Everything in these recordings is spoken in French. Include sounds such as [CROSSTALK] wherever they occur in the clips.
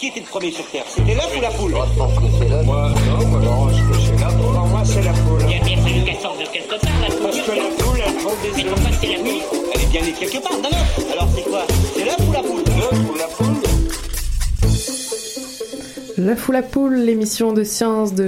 Qui était le premier sur Terre? C'était l'œuf ou la poule? Moi, je pense que c'est l'œuf. Moi, non, moi, non, je pense que c'est l'œuf. Non, moi, c'est la poule. Il y a bien fallu qu'elle sorte de quelque part, la poule. Parce que la poule, elle prend des Mais pourquoi c'est la nuit Elle est bien née quelque part, d'un œuf. Alors, c'est quoi? C'est l'œuf ou la poule? L'œuf ou la poule? L'œuf ou la poule, l'émission de sciences de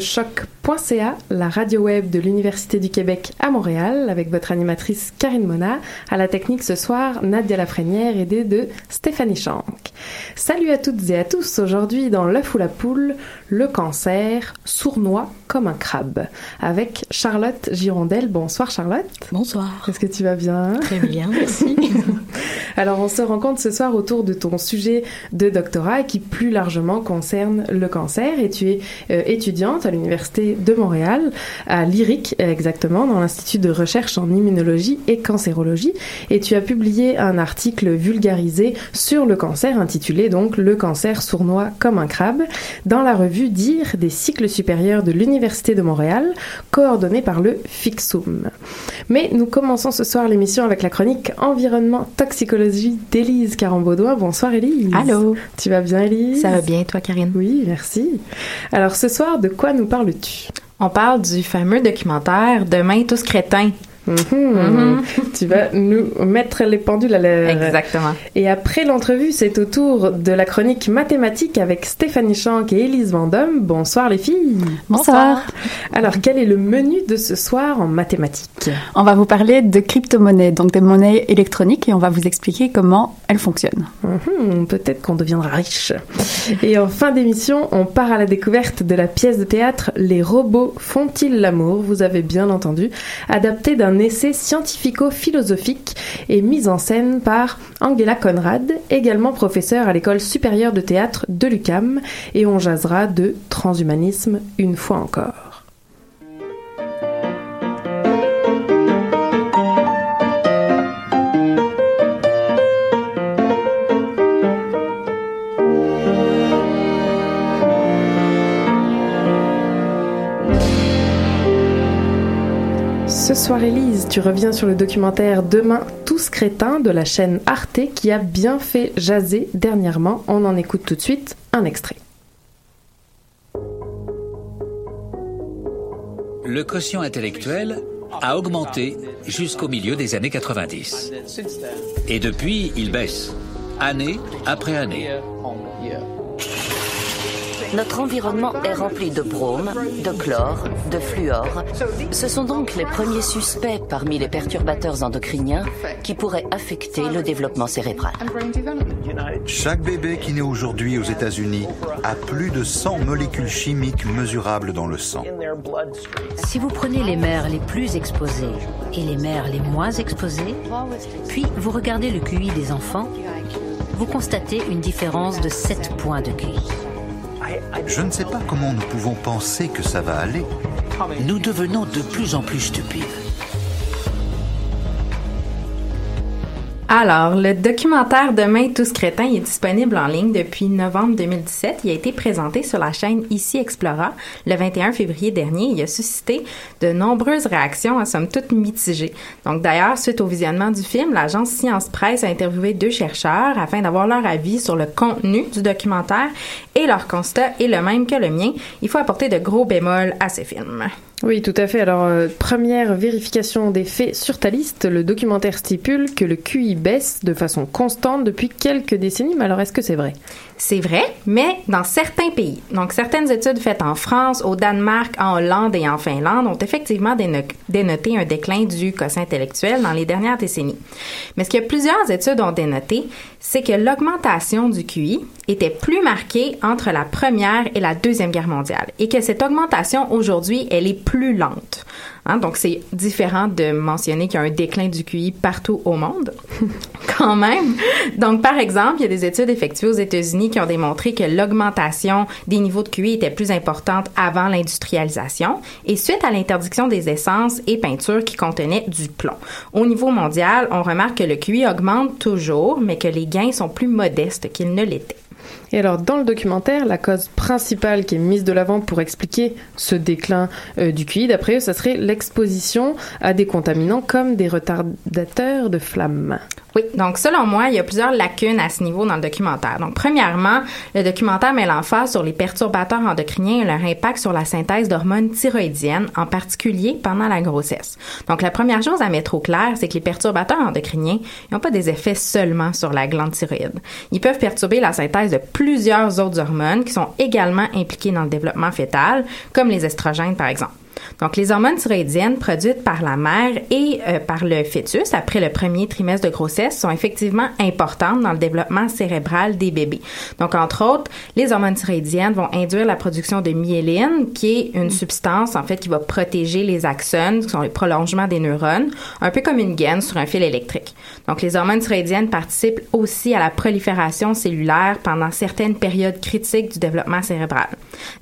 choc.ca, la radio web de l'Université du Québec à Montréal, avec votre animatrice Karine Mona, à la technique ce soir, Nadia Lafrenière, aidée de Stéphanie Chanck. Salut à toutes et à tous, aujourd'hui dans l'œuf ou la poule, le cancer, sournois comme un crabe, avec Charlotte Girondel. Bonsoir Charlotte. Bonsoir. Est-ce que tu vas bien? Très bien, merci. [LAUGHS] Alors on se rencontre ce soir autour de ton sujet de doctorat qui plus largement concerne le cancer et tu es euh, étudiante à l'Université de Montréal, à l'IRIC exactement, dans l'Institut de recherche en immunologie et cancérologie et tu as publié un article vulgarisé sur le cancer intitulé donc Le cancer sournois comme un crabe dans la revue Dire des cycles supérieurs de l'Université de Montréal, coordonnée par le FIXUM. Mais nous commençons ce soir l'émission avec la chronique Environnement Toxicologie d'Élise Carambaudouin. Bonsoir Élise. Allô. Tu vas bien Élise? Ça va bien, toi Karine? Oui, merci. Alors ce soir, de quoi nous parles-tu? On parle du fameux documentaire Demain tous crétins Mm -hmm. Tu vas nous mettre les pendules à l'heure. Exactement. Et après l'entrevue, c'est au tour de la chronique mathématique avec Stéphanie Chanck et Élise Vendôme. Bonsoir les filles. Bonsoir. Alors, quel est le menu de ce soir en mathématiques? On va vous parler de crypto-monnaies, donc des monnaies électroniques, et on va vous expliquer comment elles fonctionnent. Mm -hmm. Peut-être qu'on deviendra riche. et en fin d'émission, on part à la découverte de la pièce de théâtre Les robots font-ils l'amour? Vous avez bien entendu, adapté d'un un essai scientifico-philosophique et mis en scène par Angela Conrad, également professeure à l'école supérieure de théâtre de l'UCAM, et on jasera de transhumanisme une fois encore. Soir, Élise, tu reviens sur le documentaire Demain tous crétins de la chaîne Arte qui a bien fait jaser dernièrement. On en écoute tout de suite un extrait. Le quotient intellectuel a augmenté jusqu'au milieu des années 90. Et depuis, il baisse, année après année. Notre environnement est rempli de brome, de chlore, de fluor. Ce sont donc les premiers suspects parmi les perturbateurs endocriniens qui pourraient affecter le développement cérébral. Chaque bébé qui naît aujourd'hui aux États-Unis a plus de 100 molécules chimiques mesurables dans le sang. Si vous prenez les mères les plus exposées et les mères les moins exposées, puis vous regardez le QI des enfants, vous constatez une différence de 7 points de QI. Je ne sais pas comment nous pouvons penser que ça va aller. Nous devenons de plus en plus stupides. Alors, le documentaire Demain tous crétins est disponible en ligne depuis novembre 2017. Il a été présenté sur la chaîne Ici Explora le 21 février dernier. Il a suscité de nombreuses réactions, à somme toute mitigées. Donc, d'ailleurs, suite au visionnement du film, l'agence Science Presse a interviewé deux chercheurs afin d'avoir leur avis sur le contenu du documentaire et leur constat est le même que le mien. Il faut apporter de gros bémols à ce film. Oui, tout à fait. Alors, euh, première vérification des faits sur ta liste, le documentaire stipule que le QI baisse de façon constante depuis quelques décennies, mais alors est-ce que c'est vrai? C'est vrai, mais dans certains pays. Donc, certaines études faites en France, au Danemark, en Hollande et en Finlande ont effectivement dénoté un déclin du quotient intellectuel dans les dernières décennies. Mais ce que plusieurs études ont dénoté, c'est que l'augmentation du QI était plus marquée entre la Première et la Deuxième Guerre mondiale et que cette augmentation aujourd'hui, elle est plus lente. Hein, donc, c'est différent de mentionner qu'il y a un déclin du QI partout au monde. [LAUGHS] Quand même. Donc, par exemple, il y a des études effectuées aux États-Unis qui ont démontré que l'augmentation des niveaux de QI était plus importante avant l'industrialisation et suite à l'interdiction des essences et peintures qui contenaient du plomb. Au niveau mondial, on remarque que le QI augmente toujours, mais que les gains sont plus modestes qu'ils ne l'étaient. Et alors, dans le documentaire, la cause principale qui est mise de l'avant pour expliquer ce déclin euh, du QI, d'après eux, ça serait l'exposition à des contaminants comme des retardateurs de flammes. Oui, donc selon moi, il y a plusieurs lacunes à ce niveau dans le documentaire. Donc premièrement, le documentaire met l'emphase sur les perturbateurs endocriniens et leur impact sur la synthèse d'hormones thyroïdiennes, en particulier pendant la grossesse. Donc la première chose à mettre au clair, c'est que les perturbateurs endocriniens n'ont pas des effets seulement sur la glande thyroïde. Ils peuvent perturber la synthèse de plusieurs autres hormones qui sont également impliquées dans le développement fœtal, comme les estrogènes par exemple. Donc, les hormones thyroïdiennes produites par la mère et euh, par le fœtus après le premier trimestre de grossesse sont effectivement importantes dans le développement cérébral des bébés. Donc, entre autres, les hormones thyroïdiennes vont induire la production de myéline, qui est une substance, en fait, qui va protéger les axones, qui sont les prolongements des neurones, un peu comme une gaine sur un fil électrique. Donc, les hormones thyroïdiennes participent aussi à la prolifération cellulaire pendant certaines périodes critiques du développement cérébral.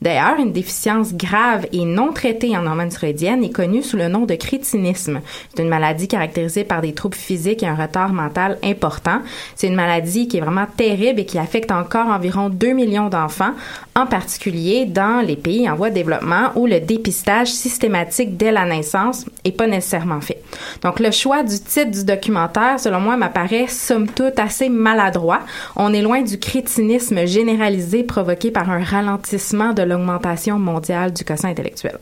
D'ailleurs, une déficience grave et non traitée en hormones est connue sous le nom de crétinisme. C'est une maladie caractérisée par des troubles physiques et un retard mental important. C'est une maladie qui est vraiment terrible et qui affecte encore environ 2 millions d'enfants, en particulier dans les pays en voie de développement où le dépistage systématique dès la naissance est pas nécessairement fait. Donc, le choix du titre du documentaire, selon moi, m'apparaît somme toute assez maladroit. On est loin du crétinisme généralisé provoqué par un ralentissement de l'augmentation mondiale du quotient intellectuel.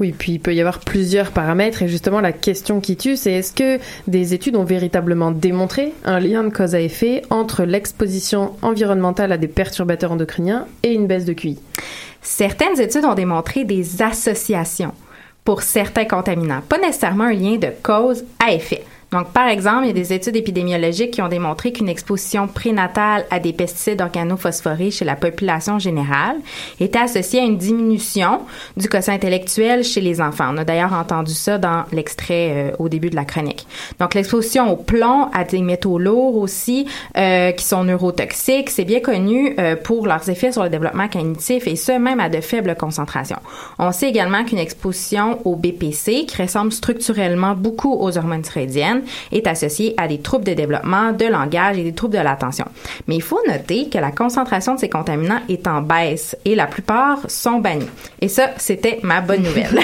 Oui, puis il peut y avoir plusieurs paramètres et justement la question qui tue, c'est est-ce que des études ont véritablement démontré un lien de cause à effet entre l'exposition environnementale à des perturbateurs endocriniens et une baisse de QI Certaines études ont démontré des associations pour certains contaminants, pas nécessairement un lien de cause à effet. Donc, par exemple, il y a des études épidémiologiques qui ont démontré qu'une exposition prénatale à des pesticides organophosphorés chez la population générale était associée à une diminution du quotient intellectuel chez les enfants. On a d'ailleurs entendu ça dans l'extrait euh, au début de la chronique. Donc, l'exposition au plomb, à des métaux lourds aussi, euh, qui sont neurotoxiques, c'est bien connu euh, pour leurs effets sur le développement cognitif et ce, même à de faibles concentrations. On sait également qu'une exposition au BPC, qui ressemble structurellement beaucoup aux hormones thyroïdiennes, est associé à des troubles de développement, de langage et des troubles de l'attention. Mais il faut noter que la concentration de ces contaminants est en baisse et la plupart sont bannis. Et ça, c'était ma bonne [LAUGHS] nouvelle.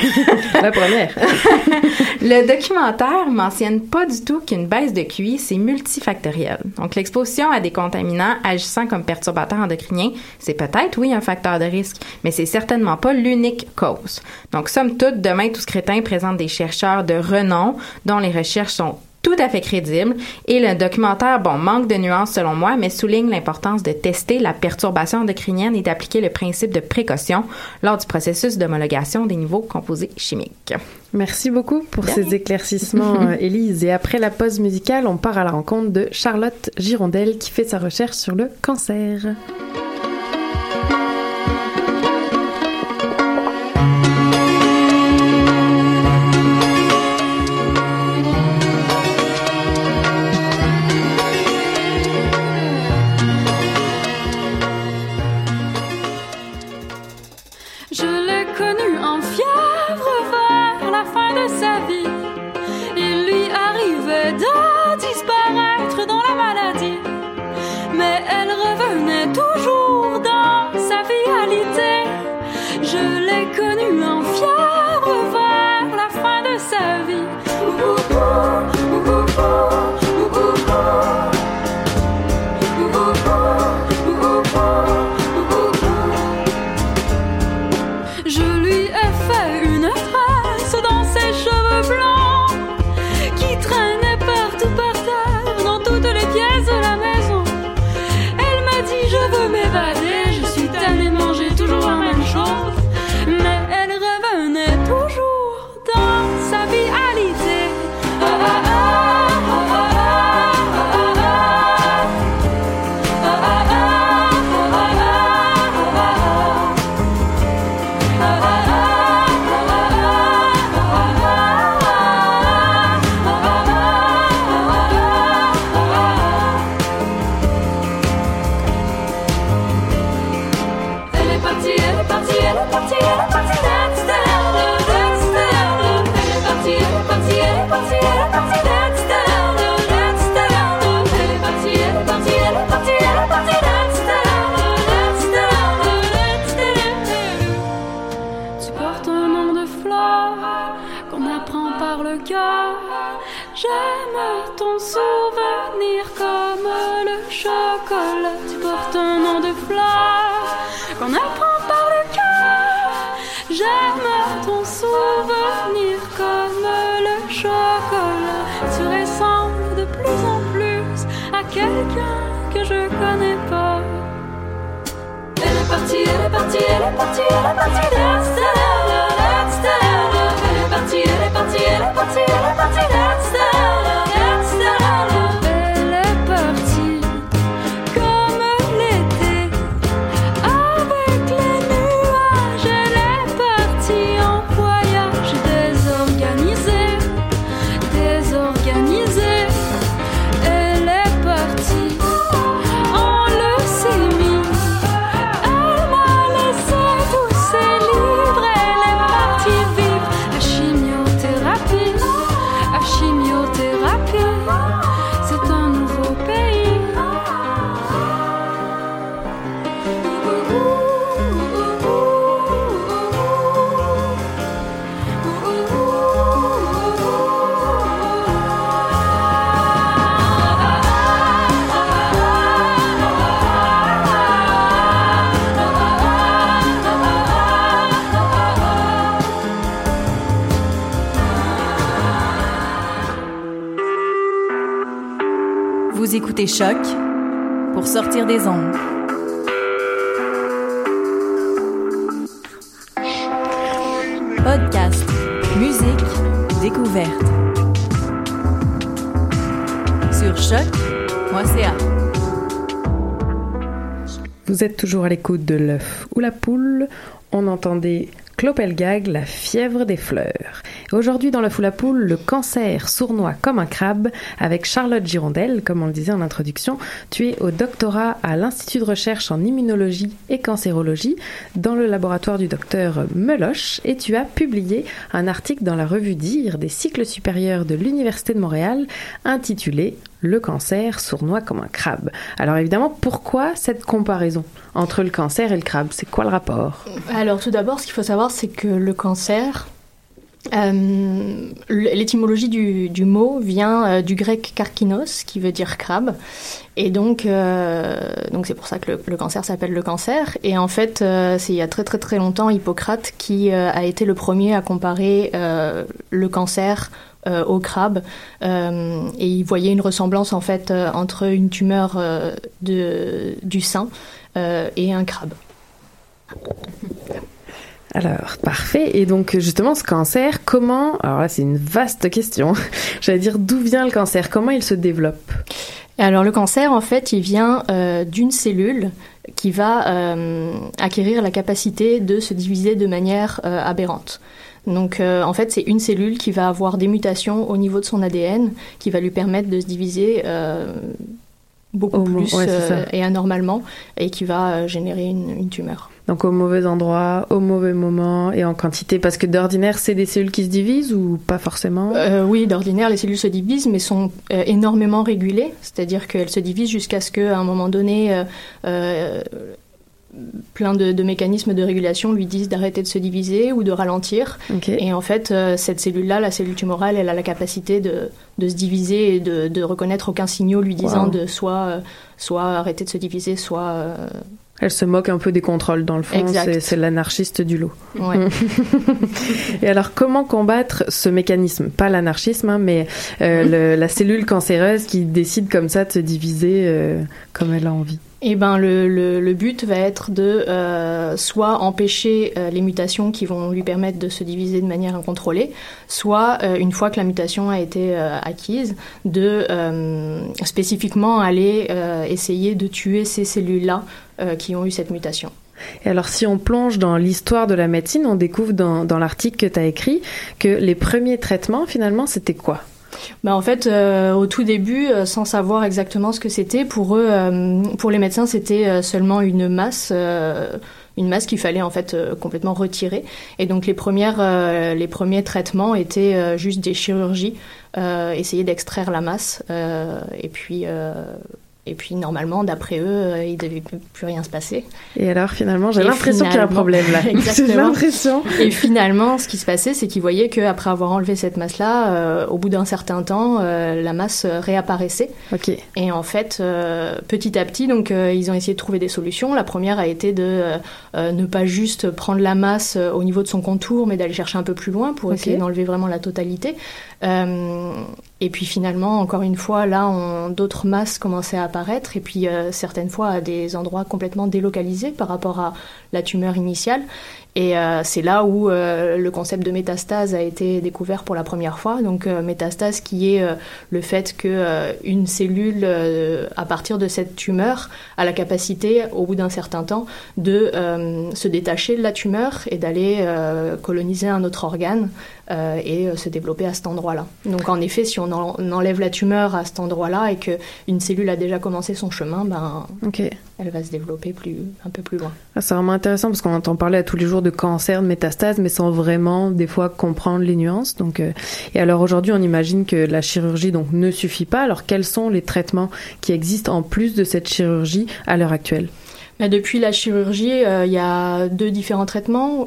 la première. [LAUGHS] le documentaire mentionne pas du tout qu'une baisse de QI, c'est multifactoriel. Donc, l'exposition à des contaminants agissant comme perturbateurs endocriniens, c'est peut-être, oui, un facteur de risque, mais c'est certainement pas l'unique cause. Donc, somme toute, demain, tout ce crétin présente des chercheurs de renom dont les recherches sont tout à fait crédible. Et le documentaire, bon, manque de nuances selon moi, mais souligne l'importance de tester la perturbation endocrinienne et d'appliquer le principe de précaution lors du processus d'homologation des nouveaux composés chimiques. Merci beaucoup pour ces éclaircissements, [LAUGHS] euh, Élise. Et après la pause musicale, on part à la rencontre de Charlotte Girondel qui fait sa recherche sur le cancer. Choc pour sortir des ondes. Podcast, musique, découverte. Sur choc.ca. Vous êtes toujours à l'écoute de l'œuf ou la poule. On entendait Clopelgag, la fièvre des fleurs. Aujourd'hui, dans la foule à poule, le cancer sournois comme un crabe avec Charlotte Girondel, comme on le disait en introduction. Tu es au doctorat à l'Institut de recherche en immunologie et cancérologie dans le laboratoire du docteur Meloche et tu as publié un article dans la revue Dire des cycles supérieurs de l'Université de Montréal intitulé le cancer sournois comme un crabe. Alors évidemment, pourquoi cette comparaison entre le cancer et le crabe? C'est quoi le rapport? Alors tout d'abord, ce qu'il faut savoir, c'est que le cancer, euh, l'étymologie du, mot vient euh, du grec karkinos, qui veut dire crabe. Et donc, euh, c'est pour ça que le, cancer s'appelle le cancer. Et en fait, c'est il y a très très très longtemps Hippocrate qui a été le premier à comparer le cancer au crabe et il voyait une ressemblance en fait entre une tumeur du sein et un crabe. Alors, parfait. Et donc, justement, ce cancer, comment... Alors là, c'est une vaste question. [LAUGHS] J'allais dire, d'où vient le cancer? Comment il se développe? Alors le cancer, en fait, il vient euh, d'une cellule qui va euh, acquérir la capacité de se diviser de manière euh, aberrante. Donc en fait, c'est une cellule qui va avoir des mutations au niveau de son ADN qui va lui permettre de se diviser beaucoup plus et anormalement et qui va générer une tumeur. Donc au mauvais endroit, au mauvais moment et en quantité. Parce que d'ordinaire, c'est des cellules qui se divisent ou pas forcément? Euh, Oui, d'ordinaire, les cellules se divisent, mais sont euh, énormément régulées. C'est-à-dire qu'elles se divisent jusqu'à ce qu'à un moment donné, euh, plein de, mécanismes de régulation lui disent d'arrêter de se diviser ou de ralentir. Et en fait, cette cellule-là, la cellule tumorale, elle a la capacité de, se diviser et de, de reconnaître aucun signal lui disant de soit, soit arrêter de se diviser, soit elle se moque un peu des contrôles, dans le fond. C'est l'anarchiste du lot. [LAUGHS] Et alors, comment combattre ce mécanisme? Pas l'anarchisme, hein, mais euh, la cellule cancéreuse qui décide comme ça de se diviser euh, comme elle a envie eh ben, le, le, but va être de euh, soit empêcher euh, les mutations qui vont lui permettre de se diviser de manière incontrôlée, soit, euh, une fois que la mutation a été acquise, de spécifiquement aller essayer de tuer ces cellules-là qui ont eu cette mutation. Et alors, si on plonge dans l'histoire de la médecine, on découvre dans, dans l'article que tu as écrit que les premiers traitements, finalement, c'était quoi? Bah en fait, euh, au tout début, euh, sans savoir exactement ce que c'était, pour eux, euh, pour les médecins, c'était seulement une masse, une masse qu'il fallait en fait complètement retirer. Et donc les premières, les premiers traitements étaient juste des chirurgies, essayer d'extraire la masse, et puis et puis normalement, d'après eux, euh, il ne devait plus rien se passer. Et alors finalement, j'ai l'impression qu'il y a un problème là. [LAUGHS] Exactement. l'impression. Et finalement, ce qui se passait, c'est qu'ils voyaient qu'après avoir enlevé cette masse-là, euh, au bout d'un certain temps, euh, la masse réapparaissait. Ok. Et en fait, petit à petit, donc ils ont essayé de trouver des solutions. La première a été de ne pas juste prendre la masse au niveau de son contour, mais d'aller chercher un peu plus loin pour essayer d'enlever vraiment la totalité. Et puis finalement, encore une fois, là, d'autres masses commençaient à apparaître, et puis euh, certaines fois à des endroits complètement délocalisés par rapport à la tumeur initiale. Et euh, c'est là où euh, le concept de métastase a été découvert pour la première fois. Donc métastase qui est le fait que une cellule à partir de cette tumeur a la capacité au bout d'un certain temps de se détacher de la tumeur et d'aller coloniser un autre organe et se développer à cet endroit-là. Donc en effet, si on, enlève la tumeur à cet endroit-là et que une cellule a déjà commencé son chemin, ben elle va se développer plus un peu plus loin. Ah, c'est vraiment intéressant parce qu'on entend parler à tous les jours de cancer, de métastase, mais sans vraiment des fois comprendre les nuances. Donc, euh, et alors aujourd'hui, on imagine que la chirurgie donc ne suffit pas. Alors quels sont les traitements qui existent en plus de cette chirurgie à l'heure actuelle? Ben, depuis la chirurgie, euh, il y a deux différents traitements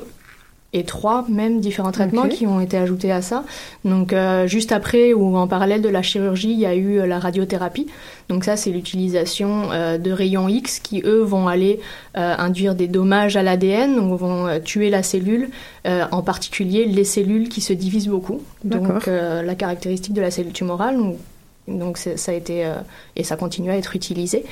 et trois même différents traitements qui ont été ajoutés à ça. Donc euh, juste après ou en parallèle de la chirurgie, il y a eu euh, la radiothérapie. Donc ça c'est l'utilisation euh, de rayons X qui eux vont aller induire des dommages à l'ADN, donc vont tuer la cellule, en particulier les cellules qui se divisent beaucoup. Donc la caractéristique de la cellule tumorale, donc ça a été euh, et ça continue à être utilisé.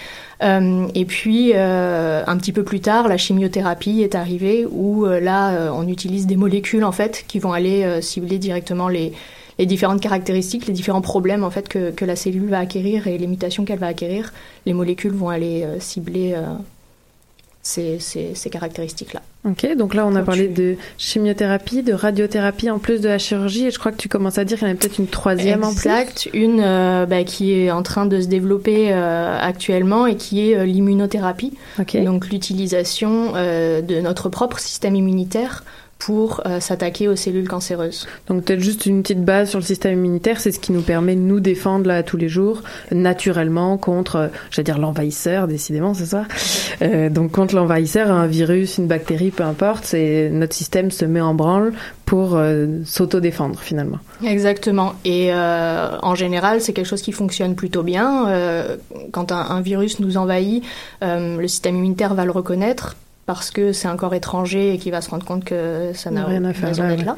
Euh, et puis euh, un petit peu plus tard, la chimiothérapie est arrivée où là on utilise des molécules en fait qui vont aller cibler directement les, les différentes caractéristiques, les différents problèmes en fait que, que la cellule va acquérir et les mutations qu'elle va acquérir. Les molécules vont aller cibler ces, ces, caractéristiques-là. Ok, donc là on a parlé de chimiothérapie, de radiothérapie en plus de la chirurgie, et je crois que tu commences à dire qu'il y en a peut-être une troisième en plus. Exact, une euh, bah, qui est en train de se développer euh, actuellement et qui est euh, l'immunothérapie. Donc l'utilisation de notre propre système immunitaire pour euh, s'attaquer aux cellules cancéreuses. Donc peut-être juste une petite base sur le système immunitaire, c'est ce qui nous permet de nous défendre là tous les jours naturellement contre, euh, j'allais dire l'envahisseur, décidément ce soir. Euh, donc contre l'envahisseur, un virus, une bactérie, peu importe, c'est notre système se met en branle pour s'auto-défendre finalement. Exactement. Et en général, c'est quelque chose qui fonctionne plutôt bien. quand un, un, virus nous envahit, le système immunitaire va le reconnaître parce que c'est un corps étranger et qu'il va se rendre compte que ça n'a rien à faire là. là.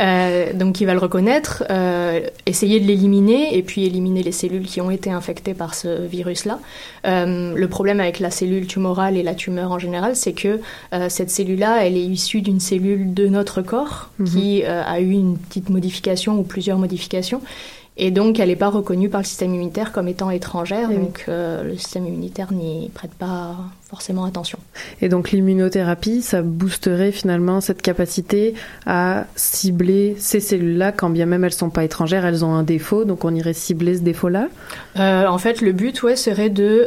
euh, donc il va le reconnaître, euh, essayer de l'éliminer et puis éliminer les cellules qui ont été infectées par ce virus-là. Euh, le problème avec la cellule tumorale et la tumeur en général, c'est que cette cellule-là, elle est issue d'une cellule de notre corps Mhm. qui a eu une petite modification ou plusieurs modifications. Et donc, elle n'est pas reconnue par le système immunitaire comme étant étrangère. Eh oui. donc, euh, le système immunitaire n'y prête pas forcément attention. Et donc l'immunothérapie, ça boosterait finalement cette capacité à cibler ces cellules-là, quand bien même elles sont pas étrangères, elles ont un défaut, donc on irait cibler ce défaut-là? Euh, en fait, le but, ouais, serait de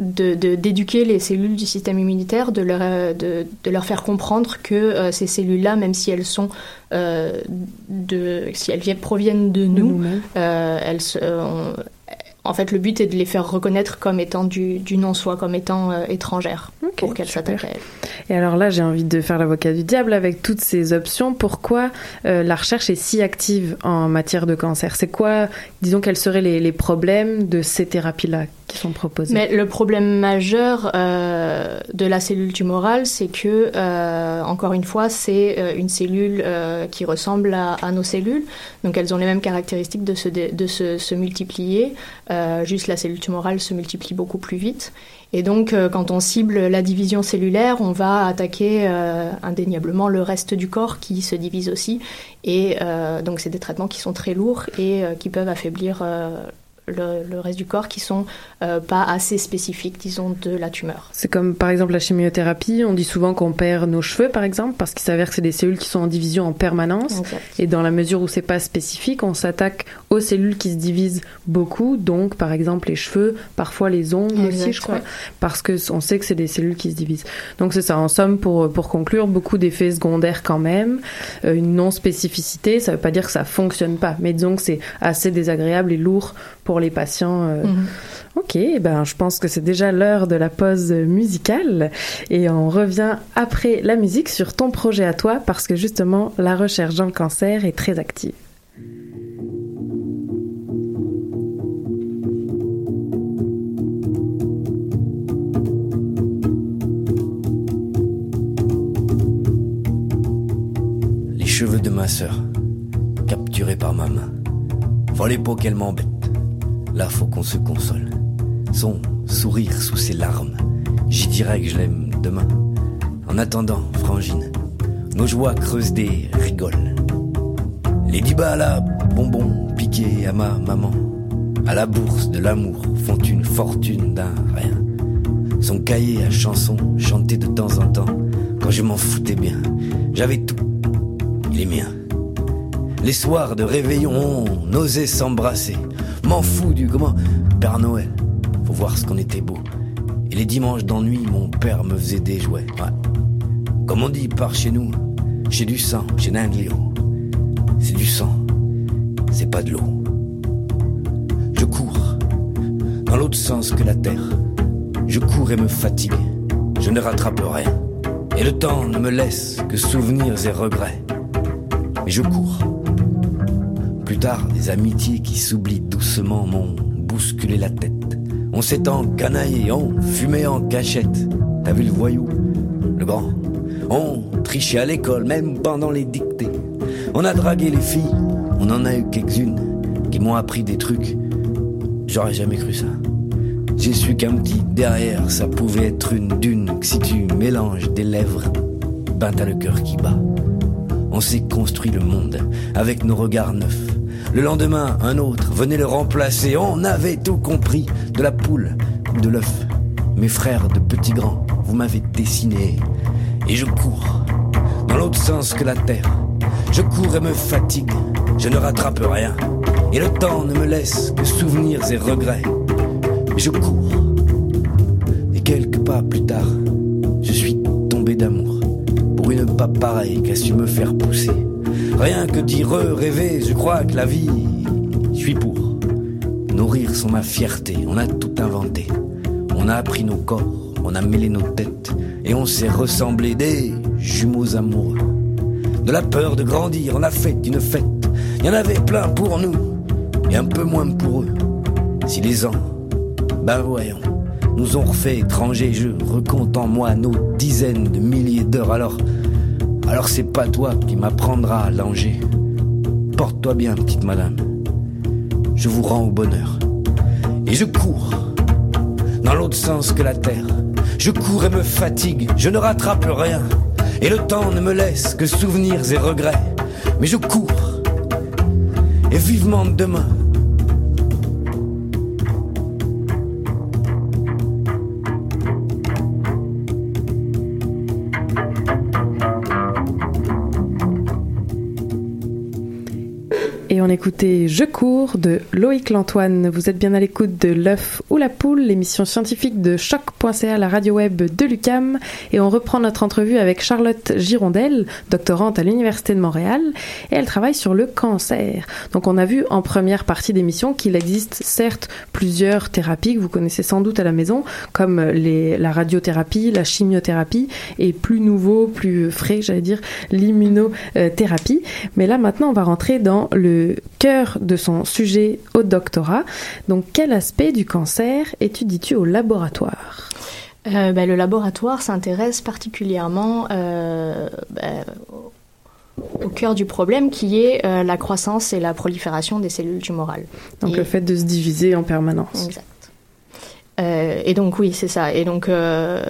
euh, de- de- d'éduquer les cellules du système immunitaire, de leur, euh, de, de leur faire comprendre que euh, ces cellules-là, même si elles sont euh, de, si elles viennent- proviennent de nous, euh, elles on- en fait, le but est de les faire reconnaître comme étant du, du non-soi, comme étant euh, étrangères, pour qu'elles s'attaquent à elles. Et alors là, j'ai envie de faire l'avocat du diable avec toutes ces options. Pourquoi euh, la recherche est si active en matière de cancer? C'est quoi, disons, quels seraient les, les problèmes de ces thérapies-là? Qui sont proposées Mais le problème majeur euh, de la cellule tumorale, c'est que, euh, encore une fois, c'est euh, une cellule qui ressemble à, nos cellules. Donc elles ont les mêmes caractéristiques de se, de se, multiplier. Juste la cellule tumorale se multiplie beaucoup plus vite. Et donc, quand on cible la division cellulaire, on va attaquer indéniablement le reste du corps qui se divise aussi. Et donc, c'est des traitements qui sont très lourds et qui peuvent affaiblir le, le reste du corps, qui sont euh, pas assez spécifiques, disons, de la tumeur. C'est comme par exemple la chimiothérapie, on dit souvent qu'on perd nos cheveux par exemple parce qu'il s'avère que c'est des cellules qui sont en division en permanence Exact. et dans la mesure où c'est pas spécifique, on s'attaque aux cellules qui se divisent beaucoup, donc par exemple les cheveux, parfois les ongles Exact, aussi je crois, ouais. parce que on sait que c'est des cellules qui se divisent. Donc c'est ça, en somme pour pour conclure, beaucoup d'effets secondaires quand même, Euh, une non spécificité, ça veut pas dire que ça fonctionne pas, mais disons que c'est assez désagréable et lourd pour les patients. euh, Mhm. Ok, eh ben je pense que c'est déjà l'heure de la pause musicale et on revient après la musique sur ton projet à toi parce que justement la recherche dans le cancer est très active. Les cheveux de ma sœur, capturés par ma main. Volés pour qu'elle m'embête. Là, faut qu'on se console. Son sourire sous ses larmes. J'y dirai que je l'aime demain. En attendant, frangine, nos joies creusent des rigoles. Les dix bas là, bonbons piqués à ma maman. À la bourse de l'amour font une fortune d'un rien. Son cahier à chansons chanté de temps en temps. Quand je m'en foutais bien, j'avais tout. Il est mien. Les soirs de réveillon, on osait s'embrasser. M'en fous du comment Père Noël, faut voir ce qu'on était beau. Et les dimanches d'ennui, mon père me faisait des jouets. Ouais. Comme on dit par chez nous, j'ai du sang, j'ai Ninglio. C'est du sang, c'est pas de l'eau. Je cours, dans l'autre sens que la terre. Je cours et me fatigue, je ne rattrape rien. Et le temps ne me laisse que souvenirs et regrets. Mais je cours. Tard, des amitiés qui s'oublient doucement m'ont bousculé la tête. On s'est encanaillé, on fumait en cachette. T'as vu le voyou, le grand? On trichait à l'école, même pendant les dictées. On a dragué les filles, on en a eu quelques-unes qui m'ont appris des trucs. J'aurais jamais cru ça. J'ai su qu'un petit derrière, ça pouvait être une dune. Que si tu mélanges des lèvres, ben t'as le cœur qui bat. On s'est construit le monde avec nos regards neufs. Le lendemain, un autre venait le remplacer. On avait tout compris de la poule ou de l'œuf. Mes frères de petits grands, vous m'avez dessiné. Et je cours dans l'autre sens que la terre. Je cours et me fatigue. Je ne rattrape rien. Et le temps ne me laisse que souvenirs et regrets. Je cours. Et quelques pas plus tard, je suis tombé d'amour pour une pas pareille qu'a su me faire pousser. Rien que dire rêver, je crois que la vie, je suis pour. Nourrir sont ma fierté, on a tout inventé. On a appris nos corps, on a mêlé nos têtes, et on s'est ressemblé des jumeaux amoureux. De la peur de grandir, on a fait une fête. Il y en avait plein pour nous, et un peu moins pour eux. Si les ans, ben voyons, nous ont refait étrangers. Je recompte en moi nos dizaines de milliers d'heures. Alors, alors c'est pas toi qui m'apprendras à langer. Porte-toi bien, petite madame. Je vous rends au bonheur. Et je cours dans l'autre sens que la terre. Je cours et me fatigue, je ne rattrape rien. Et le temps ne me laisse que souvenirs et regrets. Mais je cours. Et vivement demain, Écoutait Je cours de Loïc Lantoine. Vous êtes bien à l'écoute de L'œuf ou la poule, l'émission scientifique de choc.ca, la radio web de l'UCAM. Et on reprend notre entrevue avec Charlotte Girondel, doctorante à l'Université de Montréal. Et elle travaille sur le cancer. Donc on a vu en première partie d'émission qu'il existe certes plusieurs thérapies que vous connaissez sans doute à la maison, comme les, la radiothérapie, la chimiothérapie et plus nouveau, plus frais, j'allais dire, l'immunothérapie. Mais là maintenant on va rentrer dans le cœur de son sujet au doctorat. Donc, quel aspect du cancer étudies-tu au laboratoire? Euh, ben, Le laboratoire s'intéresse particulièrement euh, ben, au cœur du problème qui est euh, la croissance et la prolifération des cellules tumorales. Donc, et... le fait de se diviser en permanence. Exact. Euh, et donc oui, c'est ça. Et donc euh,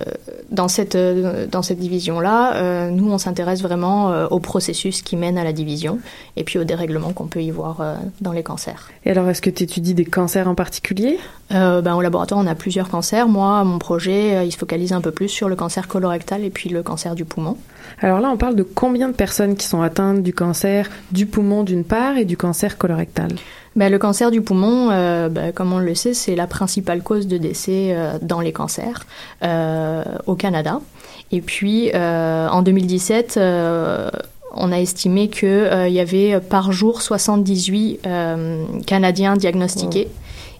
dans cette euh, dans cette division là, euh, nous on s'intéresse vraiment au processus qui mène à la division et puis au dérèglement qu'on peut y voir dans les cancers. Et alors est-ce que tu étudies des cancers en particulier? Ben, Au laboratoire, on a plusieurs cancers. Moi, mon projet, il se focalise un peu plus sur le cancer colorectal et puis le cancer du poumon. Alors là, on parle de combien de personnes qui sont atteintes du cancer du poumon d'une part et du cancer colorectal? Ben, le cancer du poumon, euh, ben, comme on le sait, c'est la principale cause de décès euh, dans les cancers euh, au Canada. Et puis, en 2017, on a estimé qu'il y avait par jour 78 Canadiens diagnostiqués.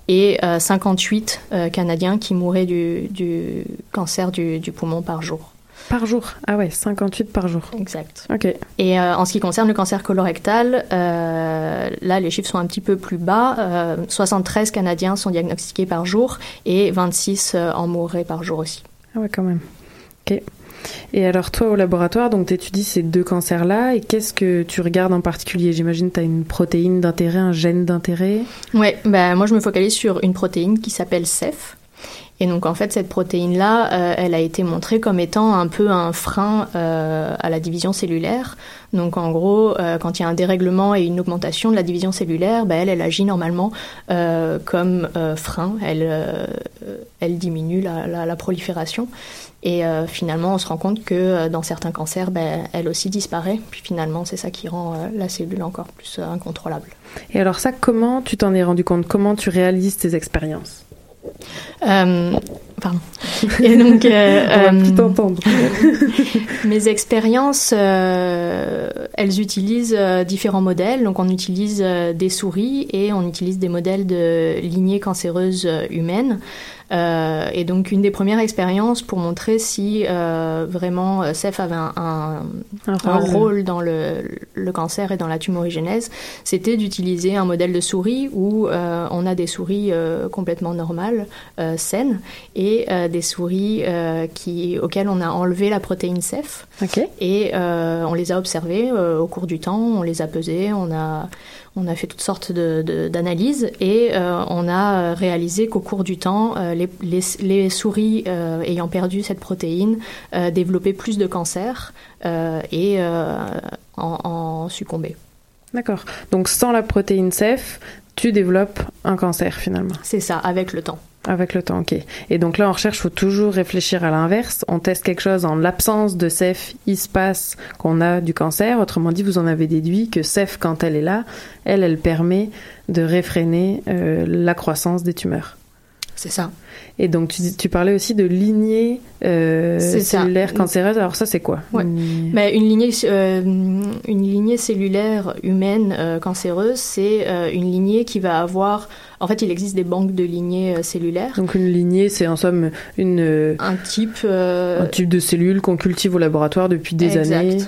Et euh, 58 euh, Canadiens qui mouraient du, du cancer du, du, poumon par jour. Par jour Ah ouais, 58 par jour. Exact. Ok. Et euh, en ce qui concerne le cancer colorectal, euh, là les chiffres sont un petit peu plus bas. 73 Canadiens sont diagnostiqués par jour et 26 en mourraient par jour aussi. Ah ouais, quand même. Ok. Et alors toi au laboratoire, donc tu étudies ces deux cancers-là et qu'est-ce que tu regardes en particulier? J'imagine tu as une protéine d'intérêt, un gène d'intérêt? Ouais, bah, moi je me focalise sur une protéine qui s'appelle CEF. Et donc en fait cette protéine-là, euh, elle a été montrée comme étant un peu un frein euh, à la division cellulaire. Donc en gros, euh, quand il y a un dérèglement et une augmentation de la division cellulaire, bah, elle, agit normalement comme frein. Elle, elle diminue la, la, la prolifération. Et finalement, on se rend compte que dans certains cancers, bah, elle aussi disparaît. Puis finalement, c'est ça qui rend la cellule encore plus incontrôlable. Et alors ça, comment tu t'en es rendu compte? Comment tu réalises tes expériences? Euh, pardon. [LAUGHS] Et donc, euh, On va tout entendre. [LAUGHS] mes expériences, euh, elles utilisent euh, différents modèles. Donc, on utilise euh, des souris et on utilise des modèles de lignées cancéreuses humaines. Euh, et donc une des premières expériences pour montrer si euh, vraiment Ceph avait un, un, un, rôle. un, rôle. dans le, le, cancer et dans la tumorigénèse, c'était d'utiliser un modèle de souris où euh, on a des souris euh, complètement normales, euh, saines, et des souris qui, auxquelles on a enlevé la protéine Ceph. Okay. Et on les a observées au cours du temps, on les a pesées, on a on a fait toutes sortes d'analyses de, de, et euh, on a réalisé qu'au cours du temps, euh, les, les, les, souris euh, ayant perdu cette protéine développaient plus de cancer et en, en succombaient. D'accord. Donc sans la protéine CEF, tu développes un cancer finalement. C'est ça, avec le temps. Avec le temps, ok. Et donc là, en recherche, faut toujours réfléchir à l'inverse. On teste quelque chose en l'absence de CEF, il se passe qu'on a du cancer. Autrement dit, vous en avez déduit que CEF, quand elle est là, elle, elle permet de réfréner euh, la croissance des tumeurs. C'est ça. Et donc, tu, tu, parlais aussi de lignée euh, cellulaire cancéreuse. Alors, ça, c'est quoi? Ouais. une... Mais une, lignée, euh, une lignée cellulaire humaine euh, cancéreuse, c'est euh, une lignée qui va avoir. En fait, il existe des banques de lignées cellulaires. Donc, une lignée, c'est en somme une. Un type. un type de cellule qu'on cultive au laboratoire depuis des exact. années.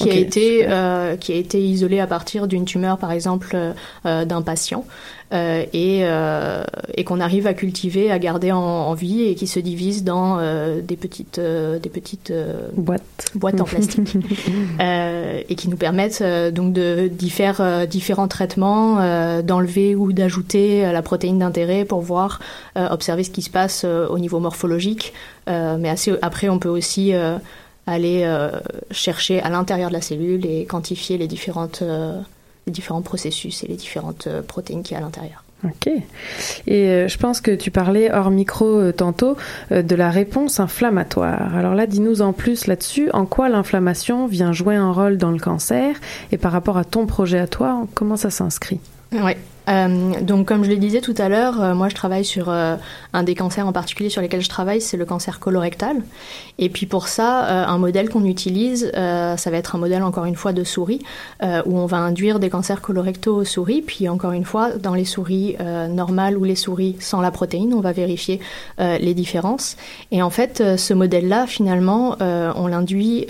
Qui, okay, a été, qui a été isolée à partir d'une tumeur, par exemple, d'un patient. Euh, et, euh, et qu'on arrive à cultiver, à garder en, en vie et qui se divise dans euh, des petites, euh, des petites boîtes. boîtes en plastique [LAUGHS] et qui nous permettent donc de d'y faire différents traitements, d'enlever ou d'ajouter la protéine d'intérêt pour voir, observer ce qui se passe au niveau morphologique. mais assez, après, on peut aussi aller chercher à l'intérieur de la cellule et quantifier les différentes les différents processus et les différentes protéines qui y a à l'intérieur. Ok. Et euh, je pense que tu parlais hors micro euh, tantôt euh, de la réponse inflammatoire. Alors là, dis-nous en plus là-dessus, en quoi l'inflammation vient jouer un rôle dans le cancer? Et par rapport à ton projet à toi, comment ça s'inscrit? Oui. Euh, donc, comme je le disais tout à l'heure, euh, moi, je travaille sur euh, un des cancers en particulier sur lesquels je travaille, c'est le cancer colorectal. Et puis pour ça, un modèle qu'on utilise, ça va être un modèle encore une fois de souris, où on va induire des cancers colorectaux aux souris. Puis encore une fois, dans les souris normales ou les souris sans la protéine, on va vérifier les différences. Et en fait, ce modèle-là, finalement, on l'induit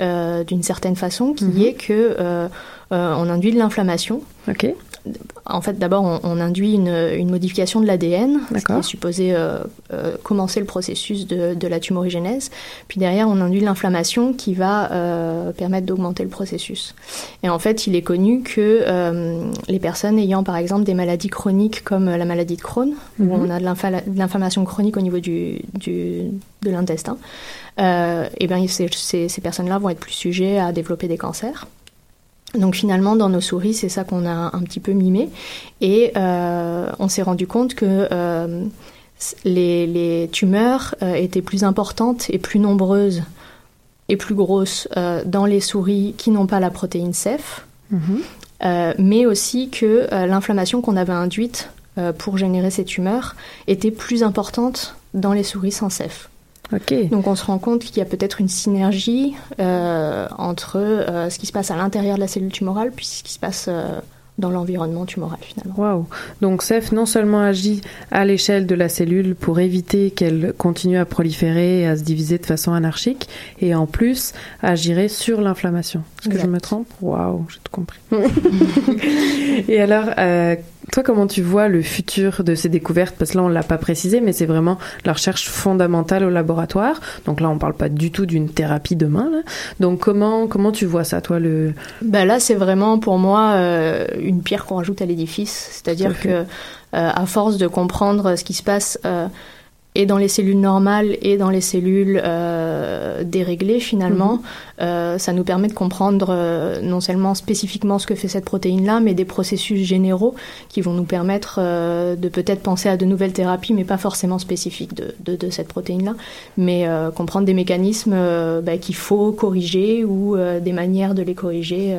d'une certaine façon, qui mhm. est que on induit de l'inflammation. Ok en fait, d'abord, on, induit une, modification de l'ADN, qui est supposé euh, euh, commencer le processus de, la tumorigénèse. Puis derrière, on induit l'inflammation qui va euh, permettre d'augmenter le processus. Et en fait, il est connu que les personnes ayant, par exemple, des maladies chroniques comme la maladie de Crohn, où mhm. on a de l'inflammation chronique au niveau du, de l'intestin, et bien ces, ces personnes-là vont être plus sujets à développer des cancers. Donc finalement, dans nos souris, c'est ça qu'on a un petit peu mimé. Et euh, on s'est rendu compte que euh, les, tumeurs euh, étaient plus importantes et plus nombreuses et plus grosses dans les souris qui n'ont pas la protéine CEF, mhm. mais aussi que l'inflammation qu'on avait induite pour générer ces tumeurs était plus importante dans les souris sans CEF. Donc on se rend compte qu'il y a peut-être une synergie euh, entre euh, ce qui se passe à l'intérieur de la cellule tumorale puis ce qui se passe euh, dans l'environnement tumoral finalement. Waouh Donc CEF non seulement agit à l'échelle de la cellule pour éviter qu'elle continue à proliférer et à se diviser de façon anarchique, et en plus agirait sur l'inflammation. Est-ce que je me trompe? Waouh, j'ai tout compris. [LAUGHS] et alors, toi, comment tu vois le futur de ces découvertes? Parce que là, on l'a pas précisé, mais c'est vraiment la recherche fondamentale au laboratoire. Donc là, on parle pas du tout d'une thérapie demain. Donc comment comment tu vois ça, toi le? Bah là, c'est vraiment pour moi euh, une pierre qu'on rajoute à l'édifice. C'est-à-dire que euh, à force de comprendre ce qui se passe. Euh, et dans les cellules normales et dans les cellules euh, déréglées finalement, mhm. euh, ça nous permet de comprendre euh, non seulement spécifiquement ce que fait cette protéine-là, mais des processus généraux qui vont nous permettre euh, de peut-être penser à de nouvelles thérapies, mais pas forcément spécifiques de, de, de cette protéine-là, mais euh, comprendre des mécanismes bah, qu'il faut corriger ou des manières de les corriger.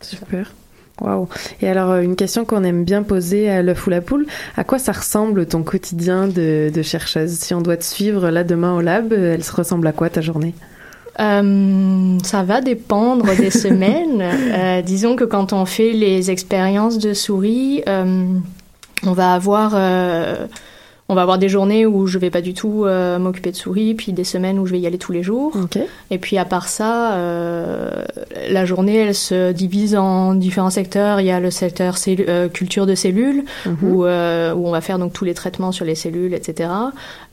Super. Waouh. Et alors, euh, une question qu'on aime bien poser à l'œuf ou la poule, à quoi ça ressemble ton quotidien de, chercheuse? Si on doit te suivre là demain au lab, elle se ressemble à quoi ta journée? Euh, ça va dépendre des [LAUGHS] semaines. Euh, disons que quand on fait les expériences de souris, on va avoir on va avoir des journées où je vais pas du tout euh, m'occuper de souris, puis des semaines où je vais y aller tous les jours. Et puis à part ça, euh, la journée, elle se divise en différents secteurs. Il y a le secteur euh, culture de cellules, mhm. où, où on va faire donc tous les traitements sur les cellules, etc.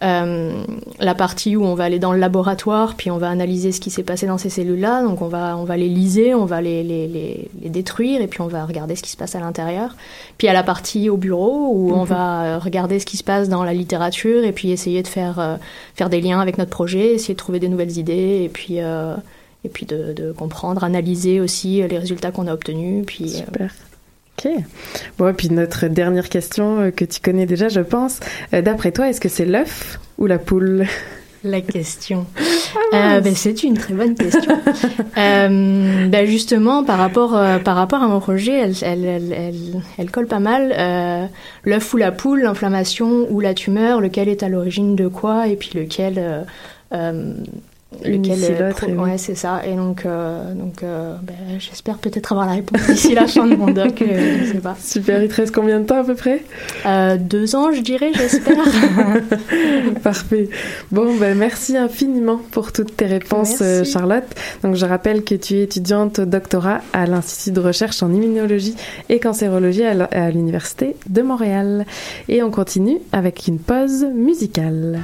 la partie où on va aller dans le laboratoire, puis on va analyser ce qui s'est passé dans ces cellules-là. Donc on va, on va les liser, on va les, les, les, les, détruire, et puis on va regarder ce qui se passe à l'intérieur. Puis à la partie au bureau, où on mhm. va regarder ce qui se passe dans la littérature et puis essayer de faire, euh, faire des liens avec notre projet, essayer de trouver des nouvelles idées et puis, euh, et puis de, comprendre, analyser aussi les résultats qu'on a obtenus. Puis, euh, Super. Ok. Bon, et puis notre dernière question que tu connais déjà, je pense. D'après toi, est-ce que c'est l'œuf ou la poule? La question. Ah, euh, ben, c'est une très bonne question. [LAUGHS] euh, ben, justement, par rapport, euh, par rapport à mon projet, elle, elle, elle, elle, colle pas mal. L'œuf ou la poule, l'inflammation ou la tumeur, lequel est à l'origine de quoi, et puis lequel lequel ouais c'est ça. Et donc donc ben, j'espère peut-être avoir la réponse d'ici la fin de mon doc je sais pas. Super il te reste combien de temps à peu près? Deux ans je dirais j'espère. [LAUGHS] Parfait. Bon ben merci infiniment pour toutes tes réponses Charlotte. Donc je rappelle que tu es étudiante au doctorat à l'Institut de recherche en immunologie et cancérologie à l'Université de Montréal. Et on continue avec une pause musicale.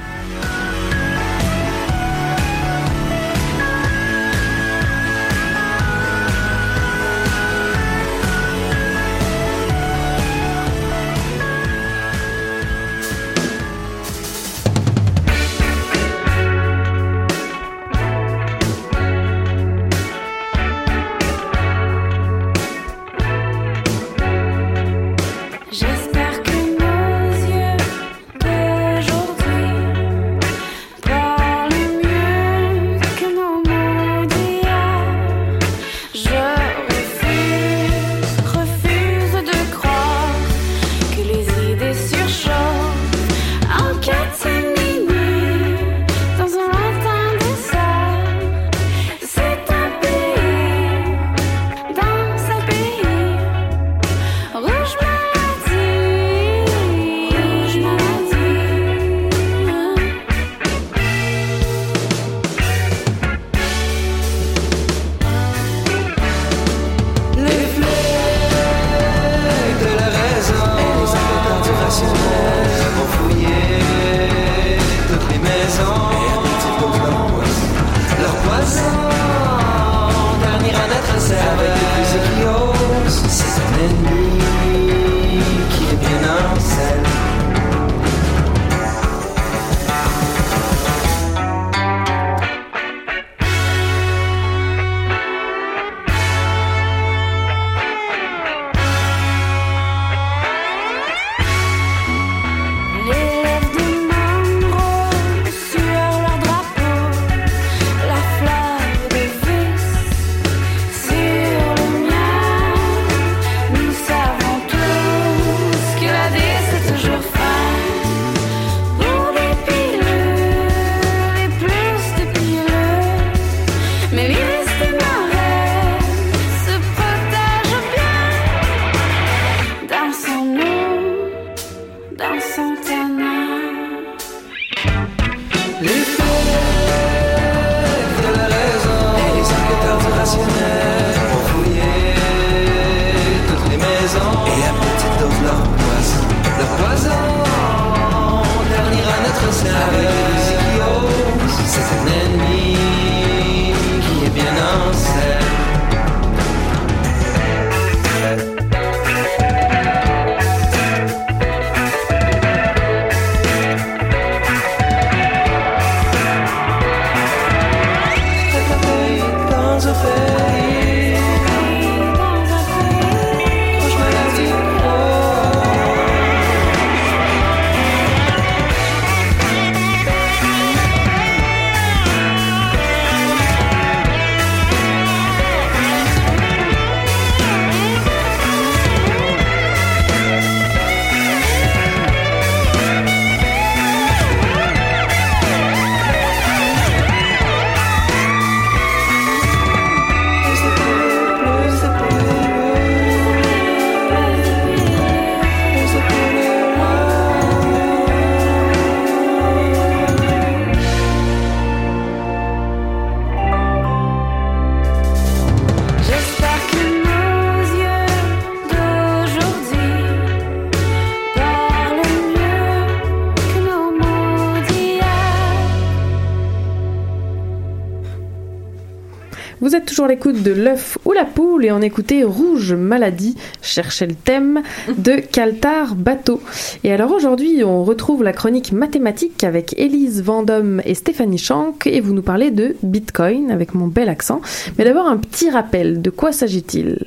De l'œuf ou la poule et on écoutait Rouge Maladie, chercher le thème, de Caltar Bateau. Et alors aujourd'hui, on retrouve la chronique mathématique avec Élise Vendôme et Stéphanie Schank et vous nous parlez de Bitcoin avec mon bel accent. Mais d'abord un petit rappel, de quoi s'agit-il?